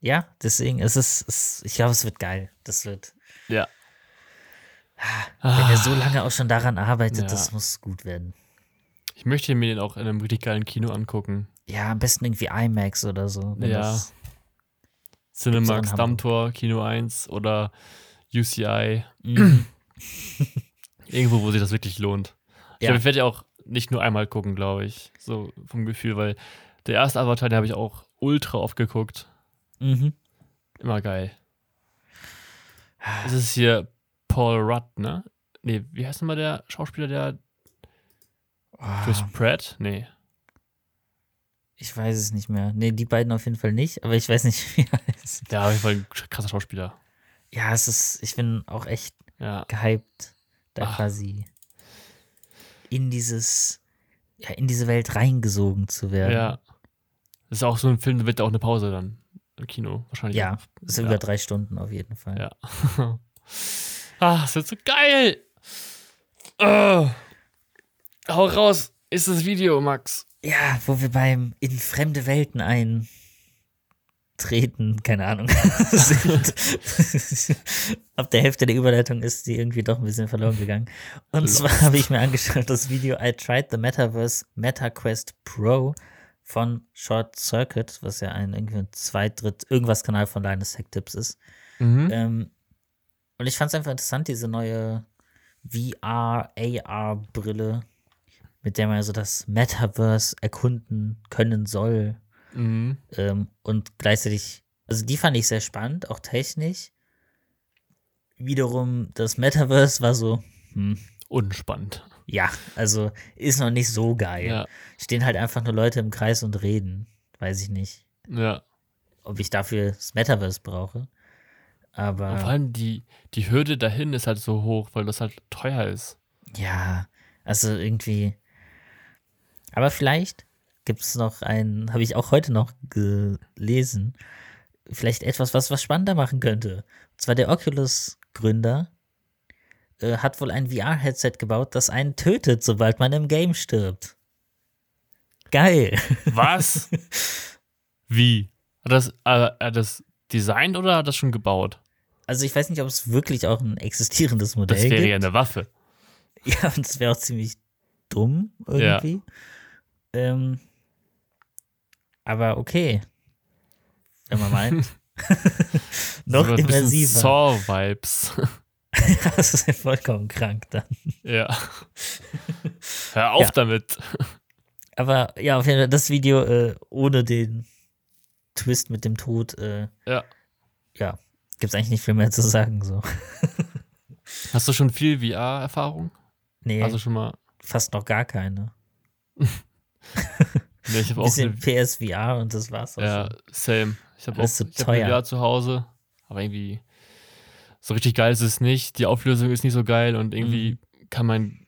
Ja, deswegen ist es, es ich glaube, es wird geil. Das wird, Ja. wenn er so lange auch schon daran arbeitet, Ja. das muss gut werden. Ich möchte mir den auch in einem richtig geilen Kino angucken. Ja, am besten irgendwie IMAX oder so. Ja. Das, Cinemax. Dammtor, Kino 1 oder UCI. Mhm. Irgendwo, wo sich das wirklich lohnt. Ich Ja. ich werde ja auch nicht nur einmal gucken, glaube ich. So vom Gefühl, weil der erste Avatar, den habe ich auch ultra oft geguckt. mhm. Immer geil. Es ist hier Paul Rudd, ne? Nee, wie heißt nochmal der Schauspieler, der Chris Ah, Pratt? Nee. ich weiß es nicht mehr. Nee, die beiden auf jeden Fall nicht, aber ich weiß nicht, wie er heißt. Der auf jeden Fall ein krasser Schauspieler. Ja, es ist, ich bin auch echt Ja. gehypt, da Ach. quasi in dieses, ja, in diese Welt reingesogen zu werden. Ja. Das ist auch so ein Film, da wird auch eine Pause dann im Kino. Wahrscheinlich. Ja, ist Ja. über drei Stunden auf jeden Fall. Ja. ah, das wird so geil. Oh. Hau raus. Ist das Video, Max? Ja, wo wir beim in fremde Welten eintreten, keine Ahnung, sind. Ab der Hälfte der Überleitung ist die irgendwie doch ein bisschen verloren gegangen. Und Lost. zwar habe ich mir angeschaut das Video I Tried the Metaverse MetaQuest Pro von Short Circuit, was ja ein irgendwie ein Zweit-, irgendwas Kanal von Linus Tech Tips ist. Mhm. Ähm, und ich fand es einfach interessant, diese neue VR, AR-Brille, mit der man so das Metaverse erkunden können soll. Mhm. Ähm, und gleichzeitig, also die fand ich sehr spannend, auch technisch. Wiederum, das Metaverse war so, hm, Unspannend. ja, also ist noch nicht so geil. Ja. Stehen halt einfach nur Leute im Kreis und reden. Weiß ich nicht, Ja. ob ich dafür das Metaverse brauche. Aber. Und vor allem die, die Hürde dahin ist halt so hoch, weil das halt teuer ist. Ja, also irgendwie. Aber vielleicht gibt es noch ein, habe ich auch heute noch gelesen, vielleicht etwas, was was spannender machen könnte. Und zwar der Oculus-Gründer äh, hat wohl ein VR-Headset gebaut, das einen tötet, sobald man im Game stirbt. Geil. Was? Wie? Hat das, äh, hat er das designt oder hat das schon gebaut? Also ich weiß nicht, ob es wirklich auch ein existierendes Modell Das wäre gibt. ja eine Waffe. Ja, und das wäre auch ziemlich dumm irgendwie. Ähm, aber okay. Wenn man meint. Noch So immersiver. Saw-Vibes. das ist ja vollkommen krank dann. ja. Hör auf Ja. damit. Aber ja, auf jeden Fall das Video äh, ohne den Twist mit dem Tod, äh, Ja. ja, gibt's eigentlich nicht viel mehr zu sagen. So. Hast du schon viel VR-Erfahrung? Nee, Also schon mal. fast noch gar keine. Nee, ich auch Bisschen eine, PSVR und das war's auch Ja, schon. same. Ich habe auch so ich hab eine. VR zu Hause, aber irgendwie so richtig geil ist es nicht. Die Auflösung ist nicht so geil und irgendwie Mhm. kann mein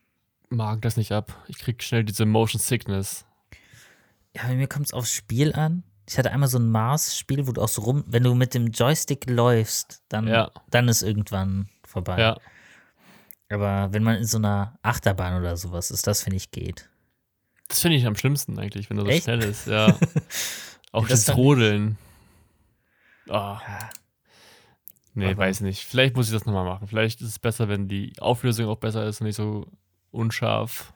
Magen das nicht ab. Ich krieg schnell diese Motion Sickness. Ja, bei mir kommt es aufs Spiel an. Ich hatte einmal so ein Mars-Spiel, wo du auch so rum, wenn du mit dem Joystick läufst, dann, Ja. dann ist irgendwann vorbei. Ja. Aber wenn man in so einer Achterbahn oder sowas ist, das finde ich geht. Das finde ich am schlimmsten eigentlich, wenn er so Echt? schnell ist. Ja. Auch Das das Rodeln. Ah, Ja. nee, Aber- weiß nicht. Vielleicht muss ich das nochmal machen. Vielleicht ist es besser, wenn die Auflösung auch besser ist und nicht so unscharf.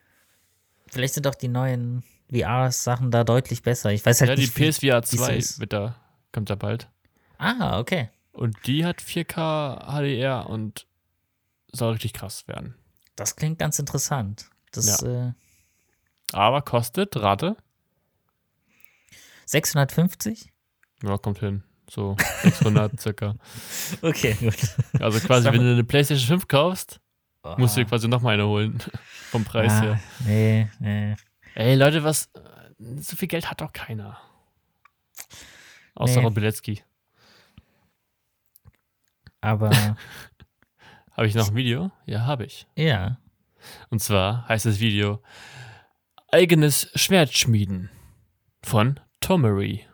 Vielleicht sind auch die neuen VR-Sachen da deutlich besser. Ich weiß halt ja, die nicht. wie- PSVR wie's so 2 ist. wird da, kommt da bald. Ah, okay. Und die hat 4K HDR und soll richtig krass werden. Das klingt ganz interessant. Das äh, Aber kostet, rate, 650? ja, kommt hin. So 600 circa. Okay, gut. Also quasi, wenn du eine PlayStation 5 kaufst, musst du dir quasi nochmal eine holen. Vom Preis ah, her. Nee, nee. Ey, Leute, was. So viel Geld hat doch keiner. Außer Nee. Rob Bilecki. Aber Habe ich noch ein Video? Ja, habe ich. ja. Und zwar heißt das Video Eigenes Schwert schmieden von Tomery.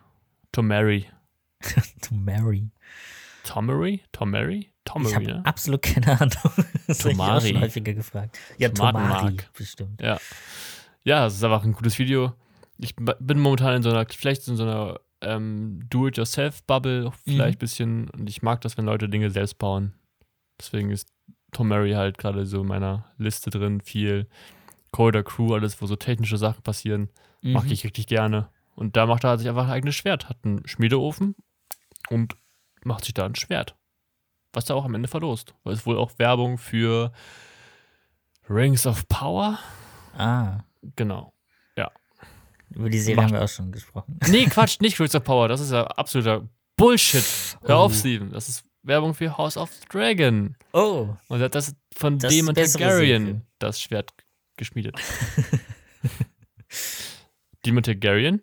Tomery. To marry. Tomery? Tomery? Ich habe ne? absolut keine Ahnung. Das habe ich auch Tomari. schon häufiger gefragt. Ja, Tomari, bestimmt. Ja. Ja, es ist einfach ein gutes Video. Ich bin momentan in so einer, vielleicht in so einer ähm, Do-it-yourself-Bubble, vielleicht ein bisschen. Und ich mag das, wenn Leute Dinge selbst bauen. Deswegen ist Tom Murray halt gerade so in meiner Liste drin. Viel Coder Crew, alles, wo so technische Sachen passieren, mag Mhm. ich richtig gerne. Und da macht er sich einfach ein eigenes Schwert. Hat einen Schmiedeofen und macht sich da ein Schwert. Was er auch am Ende verlost. Weil es wohl auch Werbung für Rings of Power. Ah, Genau. über die Serie Macht- haben wir auch schon gesprochen. Nee, Quatsch, nicht Rings of Power. Das ist ja absoluter Bullshit. Hör auf, Oh. Steven. Das ist Werbung für House of Dragon. Oh, Und er hat das von Das ist Demon Targaryen das Schwert geschmiedet. Demon Targaryen,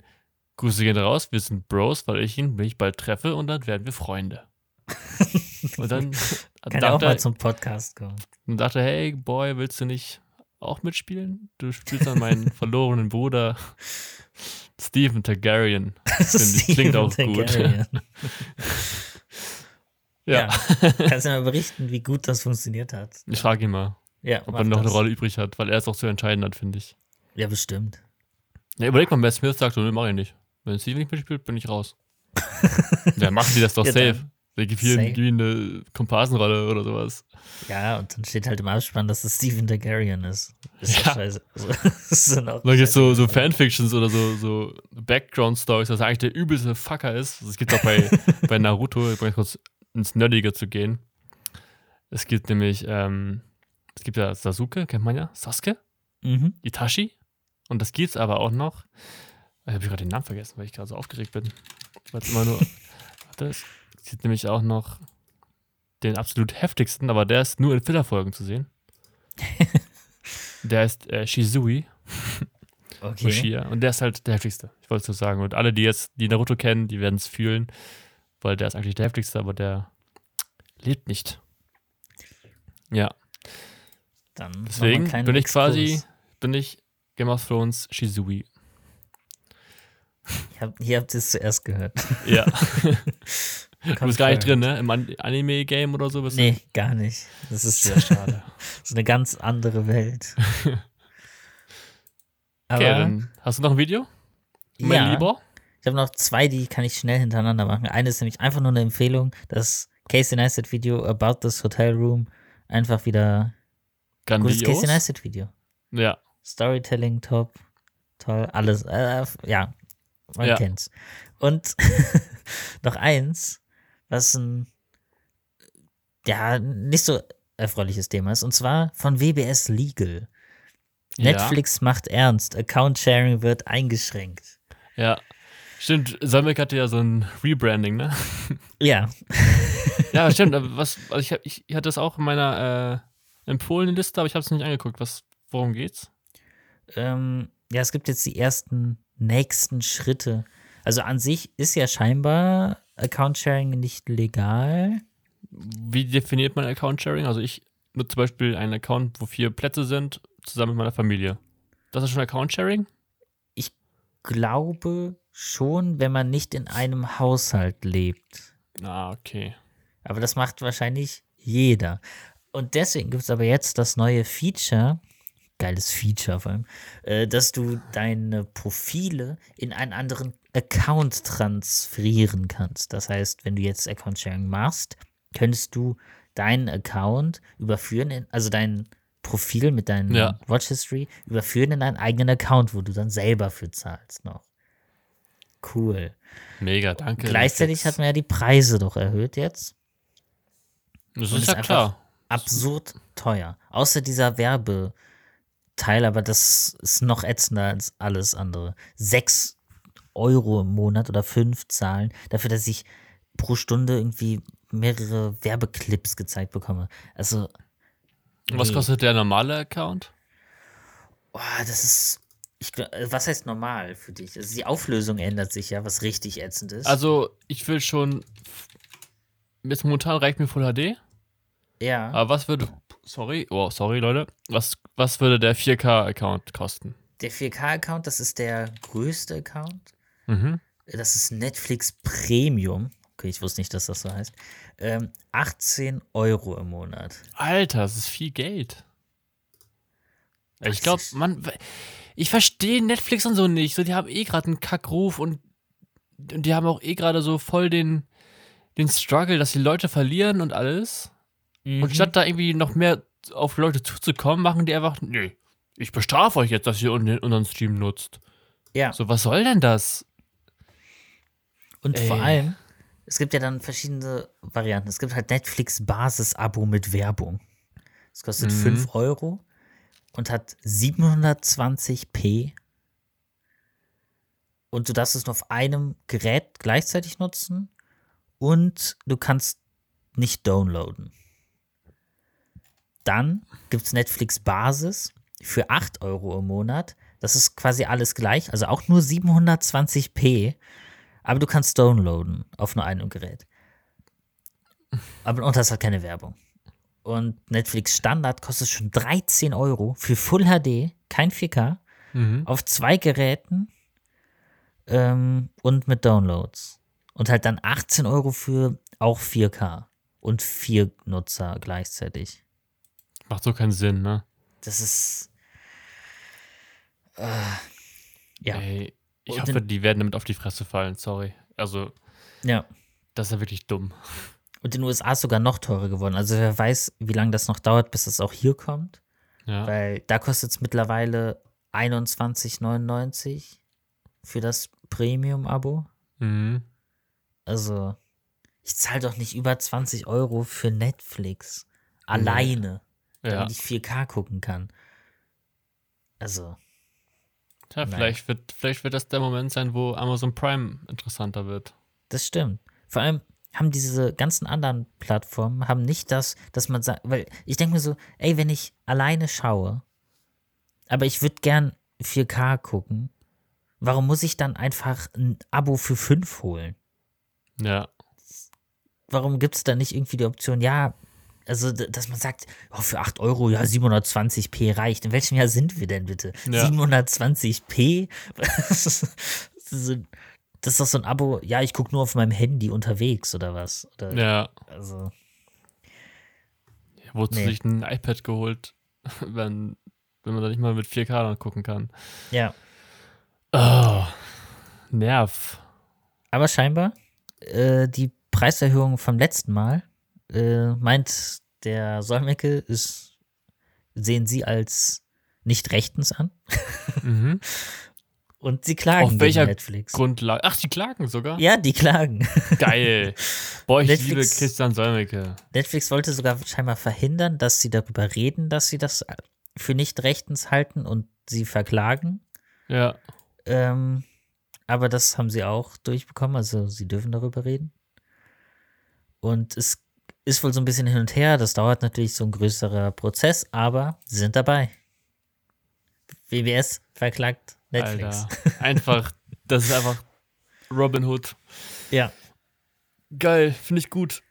Grüße gehen raus, wir sind Bros, weil ich ihn mich bald treffe und dann werden wir Freunde. und dann kann ja auch dachte, mal zum Podcast kommen. und dachte, hey Boy, willst du nicht auch mitspielen? Du spielst dann meinen verlorenen Bruder Stephen Targaryen. Ich, klingt auch gut. Ja, Ja. Kannst du mal berichten, wie gut das funktioniert hat? ich frage ihn mal, Ja, ob er noch eine das. Rolle übrig hat, weil er es auch zu entscheiden hat, finde ich. Ja, bestimmt. Ja, überleg mal, Matt Smith sagt, so, nee, mach ich nicht. Wenn Steven nicht mitspielt, bin ich raus. ja, machen die das doch Ja, safe. dann. Der gibt hier eine Komparsenrolle oder sowas. Ja, und dann steht halt im Abspann, dass es Stephen Targaryen ist. Ist ja, scheiße. Also, das dann auch Dann gibt so, so. Fanfictions oder so, so Background-Stories, dass er eigentlich der übelste Fucker ist. Das gibt auch bei, bei Naruto, ich bringe kurz ins Nerdige zu gehen. Es gibt nämlich, ähm, es gibt ja Sasuke, kennt man ja, Sasuke, Mhm. Itachi. Und das gibt's aber auch noch. Ich habe gerade den Namen vergessen, weil ich gerade so aufgeregt bin. Weil es immer nur. Warte, es gibt nämlich auch noch den absolut heftigsten, aber der ist nur in Filler-Folgen zu sehen. der ist äh, Shizui. Okay. Uchiha. Und der ist halt der heftigste. Ich wollte es nur sagen. Und alle, die jetzt die Naruto kennen, die werden es fühlen, weil der ist eigentlich der heftigste, aber der lebt nicht. Ja, Dann deswegen bin ich quasi, bin ich Game of Thrones Shizui. Ich hab, hier habt ihr es zuerst gehört. Ja. du bist gar nicht drin, ne? Im An- Anime-Game oder so bist Nee, gar nicht. Das ist. Sehr schade. so eine ganz andere Welt. Aber Okay, dann hast du noch ein Video? Mein ja, Lieber? ich habe noch zwei, die kann ich schnell hintereinander machen. Eine ist nämlich einfach nur eine Empfehlung, das Casey Neistat Video About this Hotel Room. Einfach wieder gutes Casey Grandios? Neistat Video. Ja. Storytelling top, toll, alles. Äh, ja, man Ja. kennt's. Und noch eins, was ein ja nicht so erfreuliches Thema ist, und zwar von WBS Legal. Netflix macht ernst, Account Sharing wird eingeschränkt. Ja. Stimmt, Samik hatte ja so ein Rebranding, ne? Ja, Ja, stimmt. aber Was, also ich, ich hatte das auch in meiner äh, empfohlenen Liste, aber ich habe es nicht angeguckt. Was, worum geht's? ähm, ja, es gibt jetzt die ersten nächsten Schritte. Also an sich ist ja scheinbar Account Sharing nicht legal. Wie definiert man Account Sharing? Also ich nutze zum Beispiel einen Account, wo vier Plätze sind, zusammen mit meiner Familie. Das ist schon Account Sharing? glaube schon, wenn man nicht in einem Haushalt lebt. Ah, okay. Aber das macht wahrscheinlich jeder. Und deswegen gibt es aber jetzt das neue Feature, geiles Feature vor allem, äh, dass du deine Profile in einen anderen Account transferieren kannst. Das heißt, wenn du jetzt Account Sharing machst, könntest du deinen Account überführen, in, also dein Profil mit deinem Ja. Watch History überführen in einen eigenen Account, wo du dann selber für zahlst noch. Cool. Mega, danke. Gleichzeitig hat man ja die Preise doch erhöht jetzt. Das und ist ja klar. Absurd teuer. Außer dieser Werbeteil, aber das ist noch ätzender als alles andere. Sechs Euro im Monat oder fünf zahlen dafür, dass ich pro Stunde irgendwie mehrere Werbeclips gezeigt bekomme. Also, Und was nee. kostet der normale Account? boah, das ist. Ich, äh, was heißt normal für dich? Also die Auflösung ändert sich ja, was richtig ätzend ist. Also, ich will schon. Jetzt momentan reicht mir Full HD. Ja. Aber was würde. Sorry, oh, sorry, Leute. Was, was würde der 4K-Account kosten? Der 4K-Account, das ist der größte Account. Mhm. Das ist Netflix Premium. Okay, ich wusste nicht, dass das so heißt. Ähm, 18 Euro im Monat. Alter, das ist viel Geld. Ich glaube, man. Ich verstehe Netflix und so nicht. So, die haben eh gerade einen Kackruf und, und die haben auch eh gerade so voll den, den Struggle, dass die Leute verlieren und alles. Mhm. Und statt da irgendwie noch mehr auf Leute zuzukommen, machen die einfach, nee, ich bestrafe euch jetzt, dass ihr un- unseren Stream nutzt. ja, So, was soll denn das? und ey. vor allem, es gibt ja dann verschiedene Varianten. Es gibt halt Netflix Basis-Abo mit Werbung. Es kostet Mhm. 5 Euro und hat 720p. Und du darfst es nur auf einem Gerät gleichzeitig nutzen und du kannst nicht downloaden. Dann gibt es Netflix Basis für 8 Euro im Monat. Das ist quasi alles gleich, also auch nur 720p, aber du kannst downloaden auf nur einem Gerät. Aber und das hat keine Werbung. Und Netflix Standard kostet schon 13 Euro für Full HD, kein 4K, Mhm. auf zwei Geräten ähm, und mit Downloads. Und halt dann 18 Euro für auch 4K und vier Nutzer gleichzeitig. Macht so keinen Sinn, ne? Das ist. Äh, ja, Ey, ich Und hoffe, die werden damit auf die Fresse fallen, sorry. Also, ja. das ist ja wirklich dumm. Und in den USA ist sogar noch teurer geworden. Also wer weiß, wie lange das noch dauert, bis es auch hier kommt. Ja. Weil da kostet es mittlerweile 21,99 für das Premium-Abo. Mhm. Also, ich zahle doch nicht über 20 Euro für Netflix. Alleine, Ja. damit ich 4K gucken kann. Also, Tja, Nein. vielleicht wird, vielleicht wird das der Moment sein, wo Amazon Prime interessanter wird. das stimmt. Vor allem haben diese ganzen anderen Plattformen haben nicht das, dass man sagt, weil ich denke mir so, ey, wenn ich alleine schaue, aber ich würde gern 4K gucken, warum muss ich dann einfach ein Abo für 5 holen? Ja. warum gibt es da nicht irgendwie die Option, ja, also, dass man sagt, oh, für 8 Euro, ja, 720p reicht. In welchem Jahr sind wir denn bitte? Ja. 720p? das, ist doch so ein Abo, ja, ich gucke nur auf meinem Handy unterwegs oder was? Oder, Ja. Also, Wozu Nee. sich ein iPad geholt, wenn, wenn man da nicht mal mit 4K dann gucken kann. ja. Oh. Nerv. Aber scheinbar, äh, die Preiserhöhung vom letzten Mal, äh, meint der Solmecke, ist, sehen sie als nicht rechtens an. Mhm. Und sie klagen Auf welcher Netflix. Grundlage. Ach, die klagen sogar? Ja, die klagen. Geil. Boah, ich Netflix- liebe Christian Solmecke. Netflix wollte sogar scheinbar verhindern, dass sie darüber reden, dass sie das für nicht rechtens halten und sie verklagen. Ja. Ähm, aber das haben sie auch durchbekommen, also sie dürfen darüber reden. Und es ist wohl so ein bisschen hin und her, das dauert natürlich so ein größerer Prozess, aber sie sind dabei. WBS verklagt Netflix. Alter. Einfach, das ist einfach Robin Hood. Ja. Geil, finde ich gut.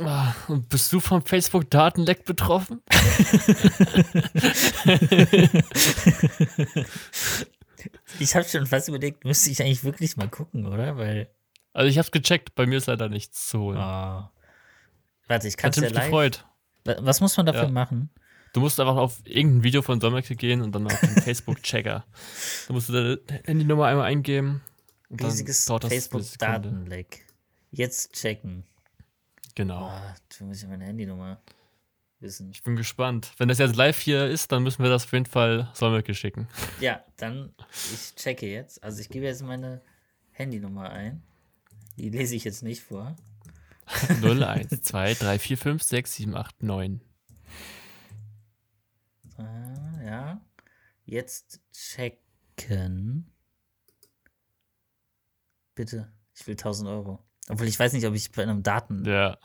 Ah, bist du vom Facebook-Datenleck betroffen? Ich habe schon fast überlegt, müsste ich eigentlich wirklich mal gucken, oder? Weil. Also ich hab's gecheckt, bei mir ist leider nichts zu holen. Oh. Warte, ich kann Hat mich live. gefreut. Wa- Was muss man dafür Ja. machen? Du musst einfach auf irgendein Video von Sommerke gehen und dann auf den Facebook-Checker. Da musst du deine Handynummer einmal eingeben. Und Riesiges. Facebook-Datenleck. Jetzt checken. Genau. Oh, du musst ja meine Handynummer wissen. Ich bin gespannt. Wenn das jetzt live hier ist, dann müssen wir das auf jeden Fall Sommerke schicken. Ja, dann, ich checke jetzt. Also ich gebe jetzt meine Handynummer ein. Die lese ich jetzt nicht vor. 0, 1, 2, 3, 4, 5, 6, 7, 8, 9. Ah, ja. Jetzt checken. Bitte. Ich will 1000 Euro. Obwohl ich weiß nicht, ob ich bei einem Daten. Ja.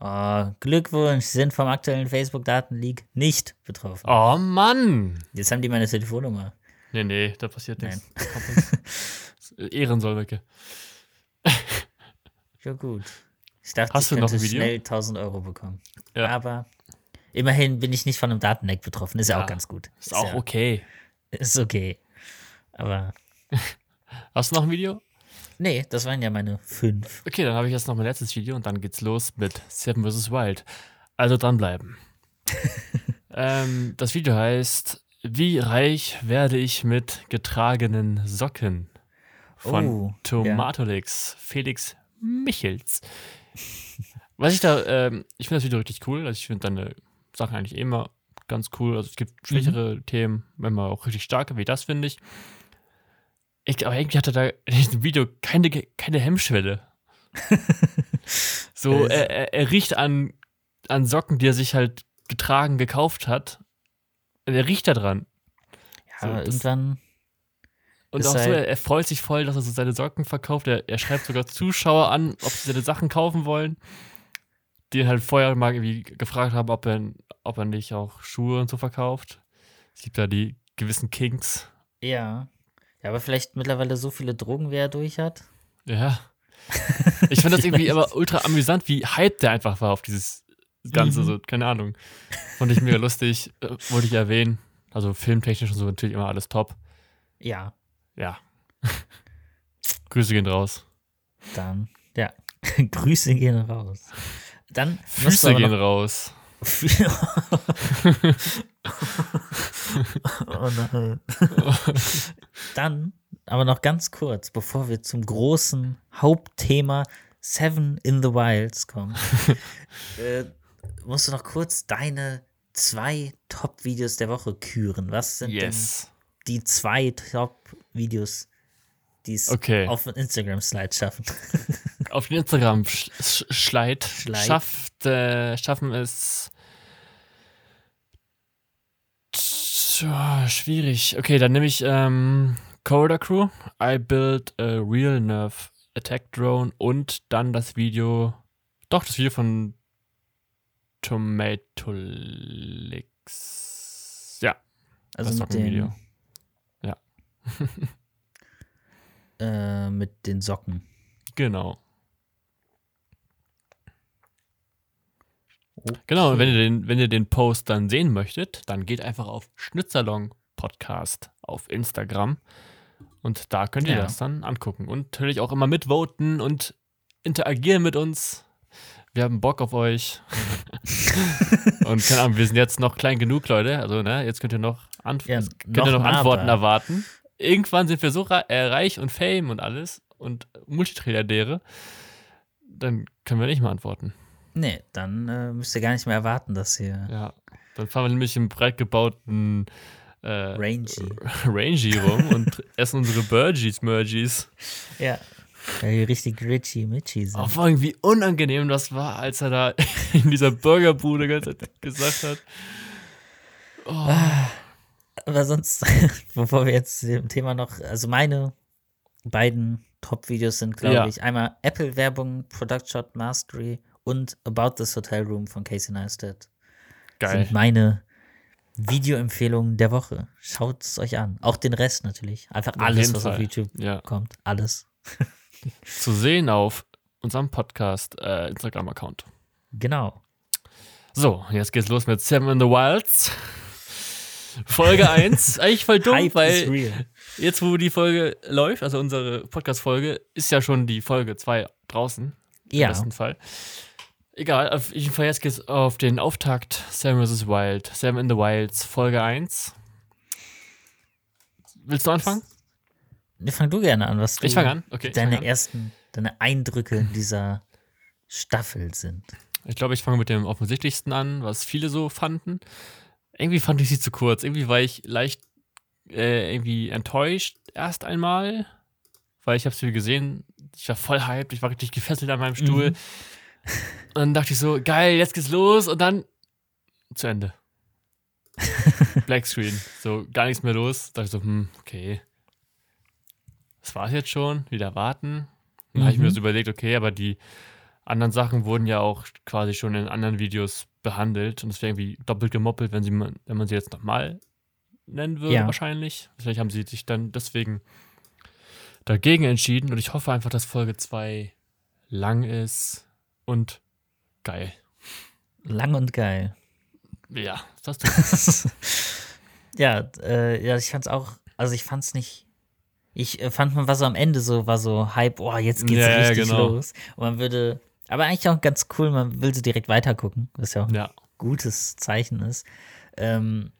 Oh, Glückwunsch, Sie sind vom aktuellen Facebook-Datenleak nicht betroffen. Oh Mann! Jetzt haben die meine Telefonnummer. Nee, nee, da passiert Nein. nichts. Kommt nichts. Ehrensolmecke. Ja, gut. Ich dachte, Hast ich du noch könnte ein Video? schnell 1000 Euro bekommen. Ja. Aber immerhin bin ich nicht von einem Datenleck betroffen. Ist ja, Ja, auch ganz gut. Ist auch ja, okay. Ist okay. Aber Hast du noch ein Video? nee, das waren ja meine fünf. Okay, dann habe ich jetzt noch mein letztes Video und dann geht's los mit Seven vs. Wild. Also dranbleiben. ähm, das Video heißt Wie reich werde ich mit getragenen Socken? Von Oh, Tomatolix, Felix Michels. Was ich da, ähm, ich finde das Video richtig cool. Also ich finde deine Sachen eigentlich immer ganz cool. Also es gibt schwächere Themen, immer auch richtig starke, wie das finde ich. ich. Aber irgendwie hatte da in diesem Video keine, keine Hemmschwelle. so, er, er, er riecht an, an Socken, die er sich halt getragen, gekauft hat. Er riecht da dran. Ja, So, irgendwann. Und auch so, halt- er, er freut sich voll, dass er so seine Socken verkauft. Er, er schreibt sogar Zuschauer an, ob sie seine Sachen kaufen wollen. Die ihn halt vorher mal irgendwie gefragt haben, ob er, ob er nicht auch Schuhe und so verkauft. Es gibt da die gewissen Kinks. Ja. Ja, aber vielleicht mittlerweile so viele Drogen, wie er durch hat. Ja. Ich fand das irgendwie aber ultra amüsant, wie hyped der einfach war auf dieses Ganze. Mhm. So, keine Ahnung. Fand ich mega lustig. Äh, wollte ich erwähnen. Also filmtechnisch und so natürlich immer alles top. Ja, Ja. Grüße gehen raus. dann. Ja. Grüße gehen raus. Dann Füße gehen noch- raus. oh nein. Dann, aber noch ganz kurz, bevor wir zum großen Hauptthema Seven in the Wilds kommen, äh, musst du noch kurz deine zwei Top-Videos der Woche küren. Was sind Yes. denn die zwei Top-Videos, die es Okay. auf den Instagram-Slide schaffen? Auf den Instagram sch sch Schleit, Schleit. schafft, äh, schaffen es. Tja, schwierig. Okay, dann nehme ich ähm, Corridor Crew. I built a real nerve attack drone und dann das Video. Doch, das Video von Tomatolix. Ja, Also das mit Sockenvideo. den, äh, mit den Socken. Genau. Genau, und wenn ihr, den, wenn ihr den Post dann sehen möchtet, dann geht einfach auf Schnitzerlong Podcast auf Instagram und da könnt ihr Ja. das dann angucken und natürlich auch immer mitvoten und interagieren mit uns. Wir haben Bock auf euch. und keine Ahnung, wir sind jetzt noch klein genug, Leute. Also, ne, jetzt könnt ihr noch, Antw Ja, könnt ihr noch noch Antworten erwarten. Irgendwann sind wir so äh, reich und fame und alles und Multitrilliardäre. Dann können wir nicht mehr antworten. Nee, dann äh, müsst ihr gar nicht mehr erwarten, dass ihr Ja, dann fahren wir nämlich im breit gebauten äh, Rangy. Rangy rum und essen unsere Burgies, Mergies. Ja. Weil die richtig Richie Mitchy sind. Auch vor allem, wie unangenehm das war, als er da in dieser Burgerbude die ganze Zeit gesagt hat. Oh, Aber sonst, bevor wir jetzt dem Thema noch, also meine beiden Top-Videos sind, glaube Ja. ich, einmal Apple-Werbung, Product Shot Mastery und About This Hotel Room von Casey Neistat. geil. Sind meine Videoempfehlungen der Woche. Schaut es euch an. Auch den Rest natürlich. Einfach Auf alles, was auf Fall. YouTube Ja, kommt. Alles. zu sehen auf unserem Podcast äh, Instagram-Account. Genau. So, jetzt geht's los mit Seven in the Wilds. Folge 1, eigentlich voll dumm, Hype weil jetzt, wo die Folge läuft, also unsere Podcast-Folge, ist ja schon die Folge 2 draußen. Im Ja, besten Fall. Egal, auf jeden Fall jetzt geht's auf den Auftakt Sam vs. Wild. Sam in the Wilds, Folge 1. Willst du anfangen? Ne, fang du gerne an, was du Ich fange an. Okay. Deine fang an. ersten, deine Eindrücke dieser Staffel sind. ich glaube, ich fange mit dem offensichtlichsten an, was viele so fanden. Irgendwie fand ich sie zu kurz. Irgendwie war ich leicht äh, irgendwie enttäuscht erst einmal, weil ich habe sie gesehen. Ich war voll hyped, ich war richtig gefesselt an meinem Stuhl. Mhm. Und dann dachte ich so, geil, jetzt geht's los und dann zu Ende. Black Screen, so gar nichts mehr los. Da dachte ich so, hm, okay. Das war's jetzt schon, wieder warten. Dann habe ich mir Mhm. so überlegt, okay, aber die anderen Sachen wurden ja auch quasi schon in anderen Videos behandelt und es wäre irgendwie doppelt gemoppelt, wenn, sie, man- wenn man sie jetzt nochmal nennen würde, Ja. wahrscheinlich. Vielleicht haben sie sich dann deswegen dagegen entschieden und ich hoffe einfach, dass Folge 2 lang ist und geil. Lang und geil. Ja, das du. ja, äh, ja, ich fand's auch, also ich fand's nicht. Ich äh, fand, man war so am Ende so, war so Hype, oh, jetzt geht's Ja, ja, richtig genau. los. Und man würde, aber eigentlich auch ganz cool, man will so direkt weitergucken, was ja auch ein ja, gutes Zeichen ist. Ähm,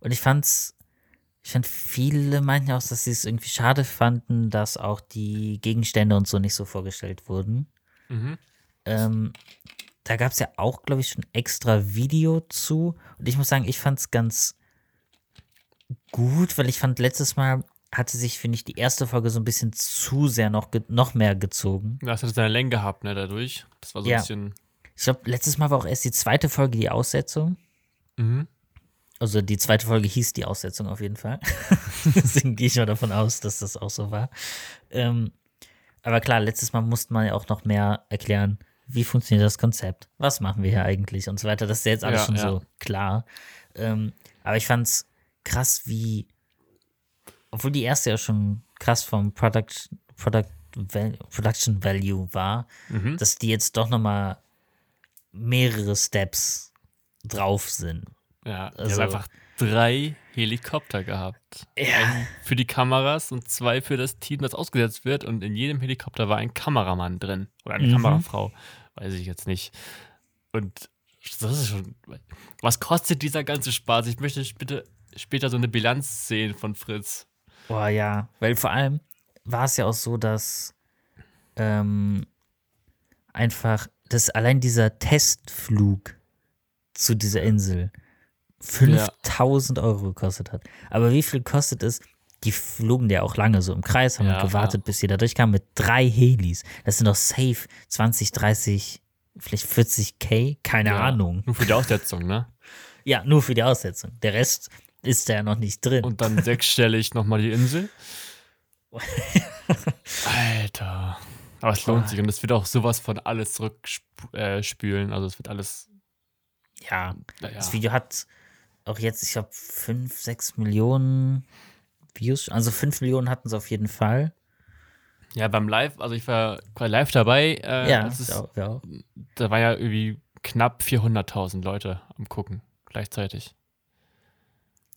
und ich fand's, ich fand viele meinten auch, dass sie es irgendwie schade fanden, dass auch die Gegenstände und so nicht so vorgestellt wurden. mhm. Ähm, da gab es ja auch, glaube ich, schon extra Video zu. Und ich muss sagen, ich fand es ganz gut, weil ich fand, letztes Mal hatte sich, finde ich, die erste Folge so ein bisschen zu sehr noch, noch mehr gezogen. das hat seine Länge gehabt, ne, dadurch. Das war so Ja. ein bisschen. Ich glaube, letztes Mal war auch erst die zweite Folge die Aussetzung. Mhm. Also die zweite Folge hieß die Aussetzung auf jeden Fall. Deswegen gehe ich mal davon aus, dass das auch so war. Ähm, aber klar, letztes Mal musste man ja auch noch mehr erklären, wie funktioniert das Konzept, was machen wir hier eigentlich und so weiter. Das ist ja jetzt alles Ja, schon ja. so klar. Ähm, aber ich fand's krass, wie, obwohl die erste ja schon krass vom Product, Product, Production Value war, Mhm. dass die jetzt doch noch mal mehrere Steps drauf sind. Ja, die Also- haben einfach drei Helikopter gehabt. Ja. Einen für die Kameras und zwei für das Team, das ausgesetzt wird. Und in jedem Helikopter war ein Kameramann drin. Oder eine Mhm. Kamerafrau. Weiß ich jetzt nicht. Und das ist schon. Was kostet dieser ganze Spaß? Ich möchte bitte später so eine Bilanz sehen von Fritz. Boah, ja. Weil vor allem war es ja auch so, dass ähm, einfach, dass allein dieser Testflug zu dieser Insel 5000 Euro gekostet hat. Aber wie viel kostet es? Die flogen ja auch lange so im Kreis, haben Ja, gewartet, bis sie da durchkamen mit drei Helis. Das sind doch safe 20, 30, vielleicht 40 K, keine Ja, Ahnung. Nur für die Aussetzung, ne? Ja, nur für die Aussetzung. Der Rest ist da ja noch nicht drin. Und dann sechsstellig nochmal die Insel. Alter. Aber es lohnt sich und es wird auch sowas von alles zurückspülen. Also es wird alles. ja, Naja. Das Video hat auch jetzt, ich glaube, 5, 6 Millionen Views. Also 5 Millionen hatten sie auf jeden Fall. Ja, beim Live, also ich war live dabei. Äh, ja, es, ja, ja. Da war ja irgendwie knapp 400.000 Leute am Gucken gleichzeitig.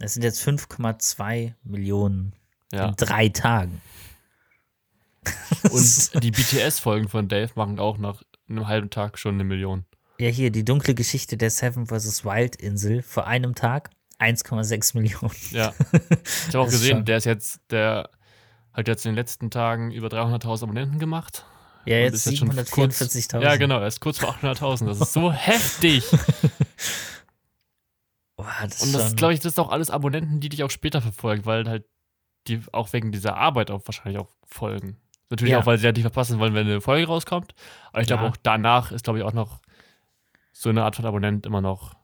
Das sind jetzt 5,2 Millionen Ja. in drei Tagen. Und die BTS-Folgen von Dave machen auch nach einem halben Tag schon eine Million. Ja, hier die dunkle Geschichte der Seven vs. Wild Insel vor einem Tag 1,6 Millionen. Ja. Ich habe auch Das gesehen, der ist jetzt, der hat jetzt in den letzten Tagen über 300.000 Abonnenten gemacht. Ja, jetzt jetzt schon kurz- 744.000. Ja, genau, er ist kurz vor 800.000. Das ist so heftig. Boah, das Und ist das ist, glaube ich, das sind auch alles Abonnenten, die dich auch später verfolgen, weil halt die auch wegen dieser Arbeit auch wahrscheinlich auch folgen. Natürlich Ja. auch, weil sie ja nicht verpassen wollen, wenn eine Folge rauskommt. Aber ich glaube Ja. auch danach ist, glaube ich, auch noch so eine Art von Abonnent immer noch,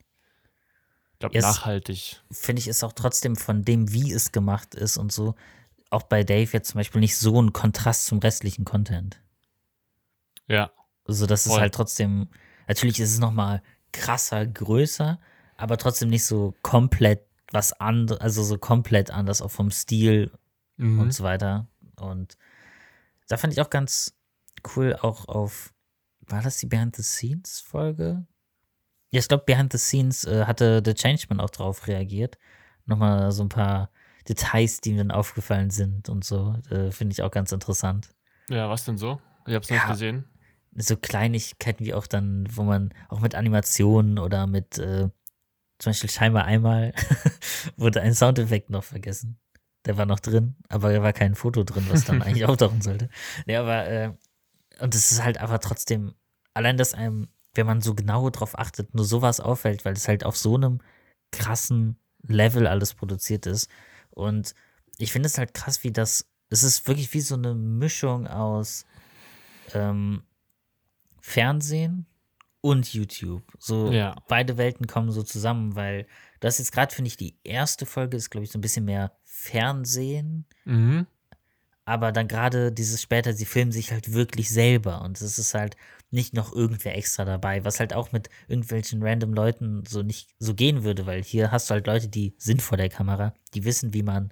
glaube, Yes. nachhaltig. finde ich, ist auch trotzdem von dem, wie es gemacht ist und so, auch bei Dave jetzt zum Beispiel nicht so ein Kontrast zum restlichen Content. Ja. Also das ist halt trotzdem, natürlich ist es nochmal krasser, größer, aber trotzdem nicht so komplett was anderes, also so komplett anders, auch vom Stil Mhm. und so weiter. Und da fand ich auch ganz cool, auch auf, war das die Behind the Scenes Folge? Ja, ich glaube, Behind the Scenes äh, hatte The Changeman auch drauf reagiert. nochmal so ein paar Details, die mir dann aufgefallen sind und so. Äh, Finde ich auch ganz interessant. Ja, was denn so? Ich hab's noch Ja. nicht gesehen. So Kleinigkeiten wie auch dann, wo man auch mit Animationen oder mit äh, zum Beispiel scheinbar einmal wurde ein Soundeffekt noch vergessen. Der war noch drin, aber da war kein Foto drin, was dann eigentlich auftauchen sollte. Nee, aber äh, und es ist halt aber trotzdem, allein dass einem, wenn man so genau drauf achtet, nur sowas auffällt, weil es halt auf so einem krassen Level alles produziert ist. Und ich finde es halt krass, wie das, es ist wirklich wie so eine Mischung aus ähm, Fernsehen und YouTube. So Ja. beide Welten kommen so zusammen, weil das jetzt gerade, finde ich, die erste Folge ist, glaube ich, so ein bisschen mehr Fernsehen, Mhm. aber dann gerade dieses später, sie filmen sich halt wirklich selber und es ist halt nicht noch irgendwer extra dabei, was halt auch mit irgendwelchen random Leuten so nicht so gehen würde, weil hier hast du halt Leute, die sind vor der Kamera, die wissen, wie man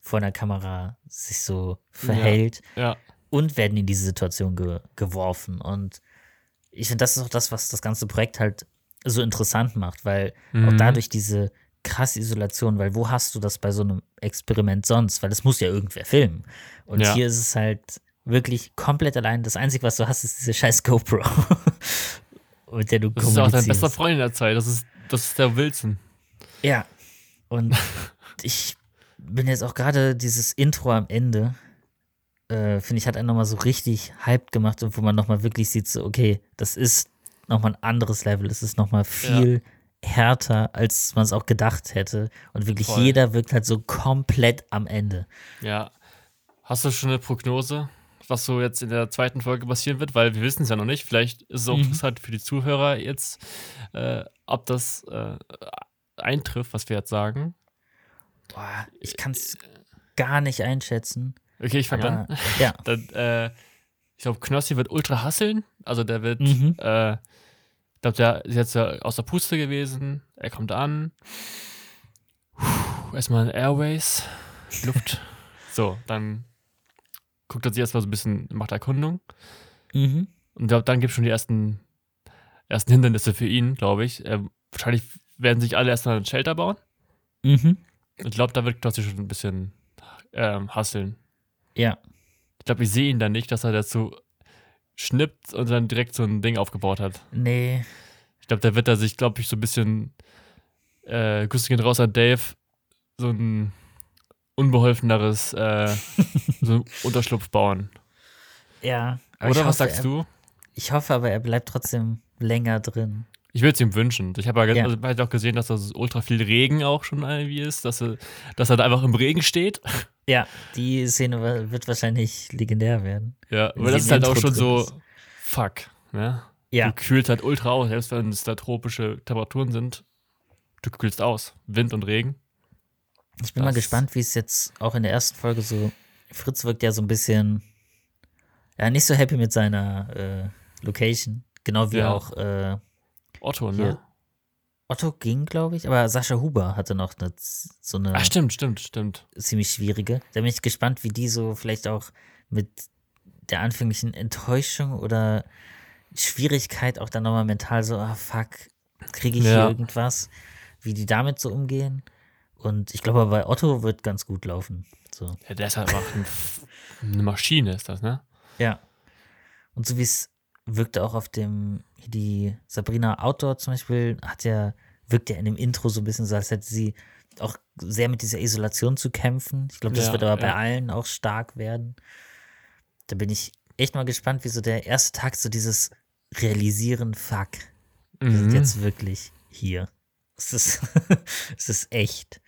vor einer Kamera sich so verhält Ja. und werden in diese Situation ge geworfen. Und ich finde, das ist auch das, was das ganze Projekt halt so interessant macht, weil auch Mhm. dadurch diese krasse Isolation, weil wo hast du das bei so einem Experiment sonst? Weil das muss ja irgendwer filmen. Und Ja. hier ist es halt wirklich komplett allein. Das Einzige, was du hast, ist diese scheiß GoPro. mit der du Das ist auch dein bester. Freund in der Zeit. Das ist, das ist der Wilson. Ja. Und ich bin jetzt auch gerade dieses Intro am Ende, äh, finde ich, hat einen nochmal so richtig hyped gemacht und wo man nochmal wirklich sieht, so, okay, das ist nochmal ein anderes Level. Es ist nochmal viel härter, als man es auch gedacht hätte. Und wirklich Voll. jeder wirkt halt so komplett am Ende. Ja. Hast du schon eine Prognose, was so jetzt in der zweiten Folge passieren wird? Weil wir wissen es ja noch nicht. Vielleicht ist es auch Mhm. interessant für die Zuhörer jetzt, äh, ob das äh, eintrifft, was wir jetzt sagen. Boah, ich kann es gar nicht einschätzen. Okay, ich fange an. Aber, ja. Dann, äh, ich glaube, Knossi wird ultra hasseln. Also der wird, Mhm. äh, ich glaube, der ist jetzt aus der Puste gewesen. Er kommt an. Puh, erstmal Airways, Luft. so, dann guckt er sich erstmal so ein bisschen, macht Erkundung. Mhm. Und ich glaube, dann gibt es schon die ersten, ersten Hindernisse für ihn, glaube ich. Äh, wahrscheinlich werden sich alle erstmal ein Shelter bauen. Mhm. Ich glaube, da wird Knossi schon ein bisschen ähm, hasseln. Ja. Ich glaube, ich sehe ihn dann nicht, dass er dazu schnippt und dann direkt so ein Ding aufgebaut hat. Nee. Ich glaube, da wird er sich, glaube ich, so ein bisschen äh, Grüße gehen raus an Dave, so ein unbeholfeneres äh, so einen Unterschlupf bauen. Ja. Oder ich was hoffe, sagst er, du? Ich hoffe aber, er bleibt trotzdem länger drin. Ich würde es ihm wünschen. Ich habe ja, Ja. also, hat auch gesehen, dass da so ultra viel Regen auch schon irgendwie ist, dass er, dass er da einfach im Regen steht. Ja, die Szene wird wahrscheinlich legendär werden. Ja, aber das ist halt auch schon so, ist. fuck, ne? Ja, Du kühlst halt ultra aus, selbst wenn es da tropische Temperaturen sind. Du kühlst aus. Wind und Regen. ich bin mal das- gespannt, wie es jetzt auch in der ersten Folge so. Fritz wirkt ja so ein bisschen. Ja, nicht so happy mit seiner äh, Location. Genau wie Ja. auch äh, Otto, Hier. ne? Otto ging, glaube ich, aber Sascha Huber hatte noch eine, so eine Ach, stimmt, stimmt, stimmt. ziemlich schwierige. Da bin ich gespannt, wie die so vielleicht auch mit der anfänglichen Enttäuschung oder Schwierigkeit auch dann nochmal mental so, ah fuck, kriege ich Ja. hier irgendwas, wie die damit so umgehen. Und ich glaube, bei Otto wird ganz gut laufen. So. Ja, der ist halt einfach eine Maschine, ist das, ne? Ja. Und so wie es wirkte auch auf dem, die Sabrina Outdoor zum Beispiel, hat ja, wirkt ja in dem Intro so ein bisschen so, als hätte sie auch sehr mit dieser Isolation zu kämpfen. Ich glaube, das Ja, wird aber bei ja. allen auch stark werden. Da bin ich echt mal gespannt, wie so der erste Tag so dieses Realisieren, fuck, wir sind Mhm. jetzt wirklich hier. Es ist, es ist echt.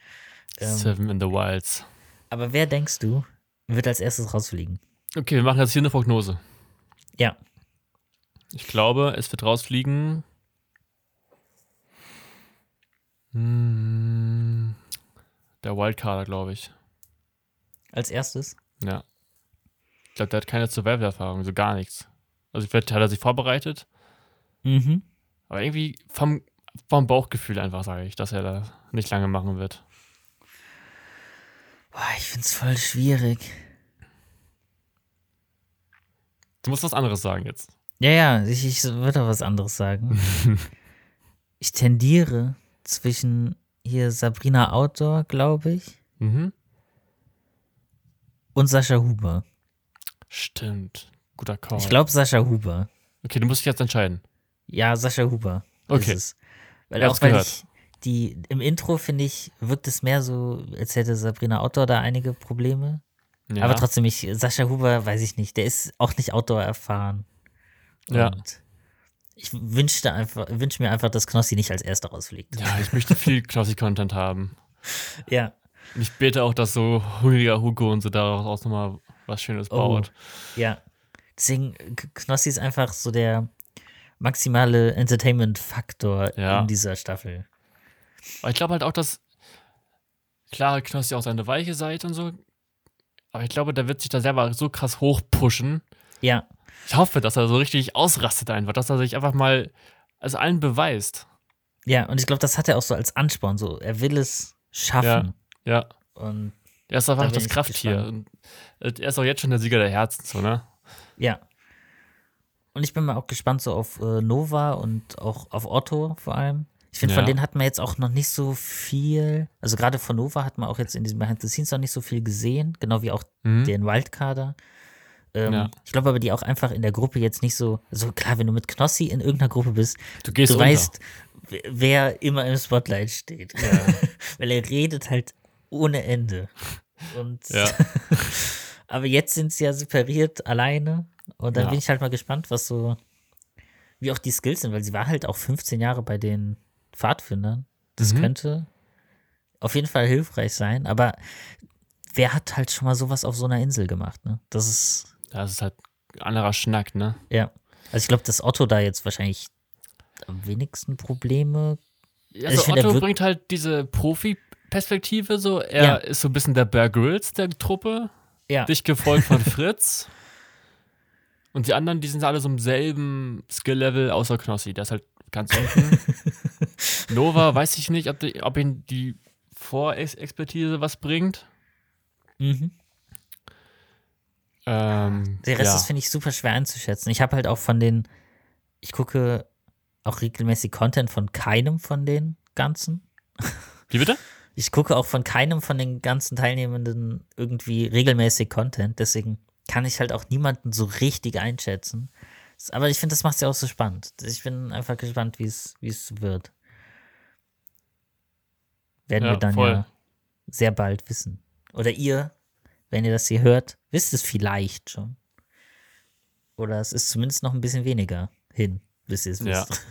Ähm, Seven in the Wilds. aber wer denkst du, wird als erstes rausfliegen? Okay, wir machen jetzt hier eine Prognose. Ja. Ich glaube, es wird rausfliegen. Hm, der Wildcarder, glaube ich. Als erstes? Ja. Ich glaube, der hat keine Survival-Erfahrung, so gar nichts. Also vielleicht hat er sich vorbereitet, Mhm. aber irgendwie vom, vom Bauchgefühl einfach sage ich, dass er da nicht lange machen wird. Boah, ich find's voll schwierig. Du musst was anderes sagen jetzt. Ja, ja, ich, ich würde auch was anderes sagen. ich tendiere zwischen hier Sabrina Outdoor, glaube ich. Mhm. Und Sascha Huber. Stimmt. Guter Call. Ich glaube Sascha Huber. Okay, du musst dich jetzt entscheiden. Ja, Sascha Huber. Okay. Weil auch weil ich die im Intro finde ich wirkt es mehr so, als hätte Sabrina Outdoor da einige Probleme. Ja. Aber trotzdem ich Sascha Huber weiß ich nicht, der ist auch nicht Outdoor erfahren. Ja. Und ich wünschte einfach wünsche mir einfach, dass Knossi nicht als erster rausfliegt. ja, ich möchte viel Knossi-Content haben. Ja. Und ich bete auch, dass so hungriger Hugo und so daraus auch nochmal was Schönes Oh. baut. Ja. Deswegen, Knossi ist einfach so der maximale Entertainment-Faktor Ja. in dieser Staffel. Aber ich glaube halt auch, dass klar Knossi auch seine weiche Seite und so, aber ich glaube, der wird sich da selber so krass hochpushen. Ja, Ich hoffe, dass er so richtig ausrastet einfach, dass er sich einfach mal als allen beweist. ja, und ich glaube, das hat er auch so als Ansporn. So, er will es schaffen. Ja, Und er ist Da einfach bin das Krafttier. er ist auch jetzt schon der Sieger der Herzen, so, ne? ja. Und ich bin mal auch gespannt so auf äh, Nova und auch auf Otto vor allem. Ich finde, von Ja. denen hat man jetzt auch noch nicht so viel, also gerade von Nova hat man auch jetzt in diesem Behind the Scenes noch nicht so viel gesehen, genau wie auch Mhm. den Wildkader. Ähm, Ja. Ich glaube aber, die auch einfach in der Gruppe jetzt nicht so, so klar, wenn du mit Knossi in irgendeiner Gruppe bist, Du gehst du weißt, wer- immer im Spotlight steht. Weil er redet halt ohne Ende. Und Ja. aber jetzt sind sie ja separiert alleine. Und dann Ja. bin ich halt mal gespannt, was so, wie auch die Skills sind, weil sie war halt auch 15 Jahre bei den Pfadfindern. Das Mhm. könnte auf jeden Fall hilfreich sein, aber wer hat halt schon mal sowas auf so einer Insel gemacht, ne? Das ist, Das ist halt ein anderer Schnack, ne? ja. Also ich glaube, dass Otto da jetzt wahrscheinlich am wenigsten Probleme. Also, ich find, Otto bringt halt diese Profi-Perspektive so. Er Ja. ist so ein bisschen der Bear Grylls der Truppe, Ja. dicht gefolgt von Fritz. Und die anderen, die sind alle so im selben Skill-Level, außer Knossi. Der ist halt ganz unten. Nova, weiß ich nicht, ob, die, ob ihn die Vorexpertise was bringt. Mhm. Ähm, Der Rest ja. ist, finde ich, super schwer einzuschätzen. Ich habe halt auch von den, ich gucke auch regelmäßig Content von keinem von den ganzen. Wie bitte? Ich gucke auch von keinem von den ganzen Teilnehmenden irgendwie regelmäßig Content. Deswegen kann ich halt auch niemanden so richtig einschätzen. Aber ich finde, das macht es ja auch so spannend. Ich bin einfach gespannt, wie es wird. Werden Ja, wir dann voll. ja sehr bald wissen. Oder ihr, wenn ihr das hier hört, wisst es vielleicht schon. Oder es ist zumindest noch ein bisschen weniger hin, bis ihr es Ja. wisst.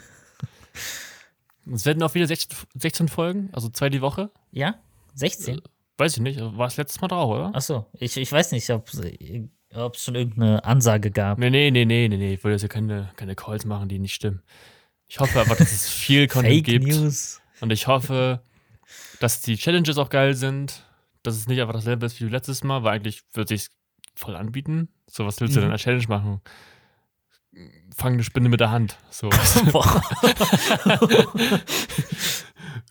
Es werden auch wieder 16, 16 Folgen, also zwei die Woche. Ja? 16? Weiß ich nicht, war es letztes Mal drauf, oder? Achso, ich, ich weiß nicht, ob es schon irgendeine Ansage gab. Nee, nee, nee, nee, nee, nee. Ich will jetzt hier keine, keine Calls machen, die nicht stimmen. Ich hoffe einfach, dass es viel Content Fake gibt. News. Und ich hoffe, dass die Challenges auch geil sind. Dass es nicht einfach dasselbe ist wie letztes Mal, weil eigentlich würde sich voll anbieten. So, was willst du Mhm. denn als Challenge machen? Fang eine Spinne mit der Hand. So.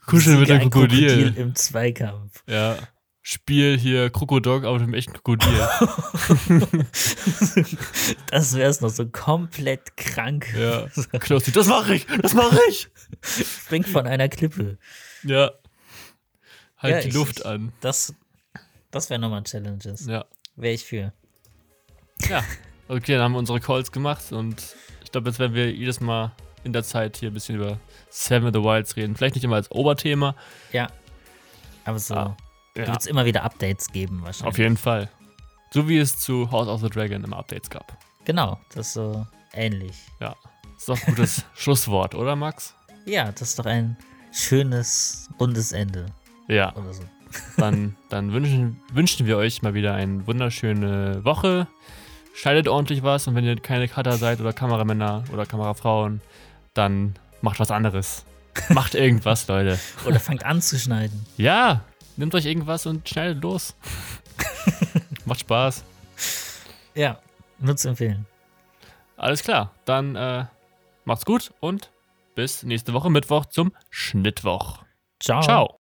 Kuscheln mit Siege dem ein Krokodil. im Zweikampf. Ja. Spiel hier Krokodok, mit einem echten Krokodil. Das wäre es noch so komplett krank. ja. Knossi, das mache ich, das mache ich. Springt von einer Klippe. Ja. Halt Ja, die Luft ich- an. Das, das wäre nochmal Challenges. Ja. Wäre ich für. Ja. Okay, dann haben wir unsere Calls gemacht und ich glaube, jetzt werden wir jedes Mal in der Zeit hier ein bisschen über Seven of the Wilds reden. Vielleicht nicht immer als Oberthema. Ja. Aber so Ah, wird Ja, es immer wieder Updates geben, wahrscheinlich. auf jeden Fall. So wie es zu House of the Dragon immer Updates gab. Genau, das ist so ähnlich. Ja. Das ist doch ein gutes Schlusswort, oder Max? Ja, das ist doch ein schönes, rundes Ende Ja. oder so. Dann, dann wünschen, wünschen wir euch mal wieder eine wunderschöne Woche. Schneidet ordentlich was und wenn ihr keine Cutter seid oder Kameramänner oder Kamerafrauen, dann macht was anderes. macht irgendwas, Leute. Oder fangt an zu schneiden. Ja, nehmt euch irgendwas und schneidet los. macht Spaß. Ja, nur zu empfehlen. Alles klar, dann äh, macht's gut und bis nächste Woche Mittwoch zum Schnittwoch. Ciao. Ciao.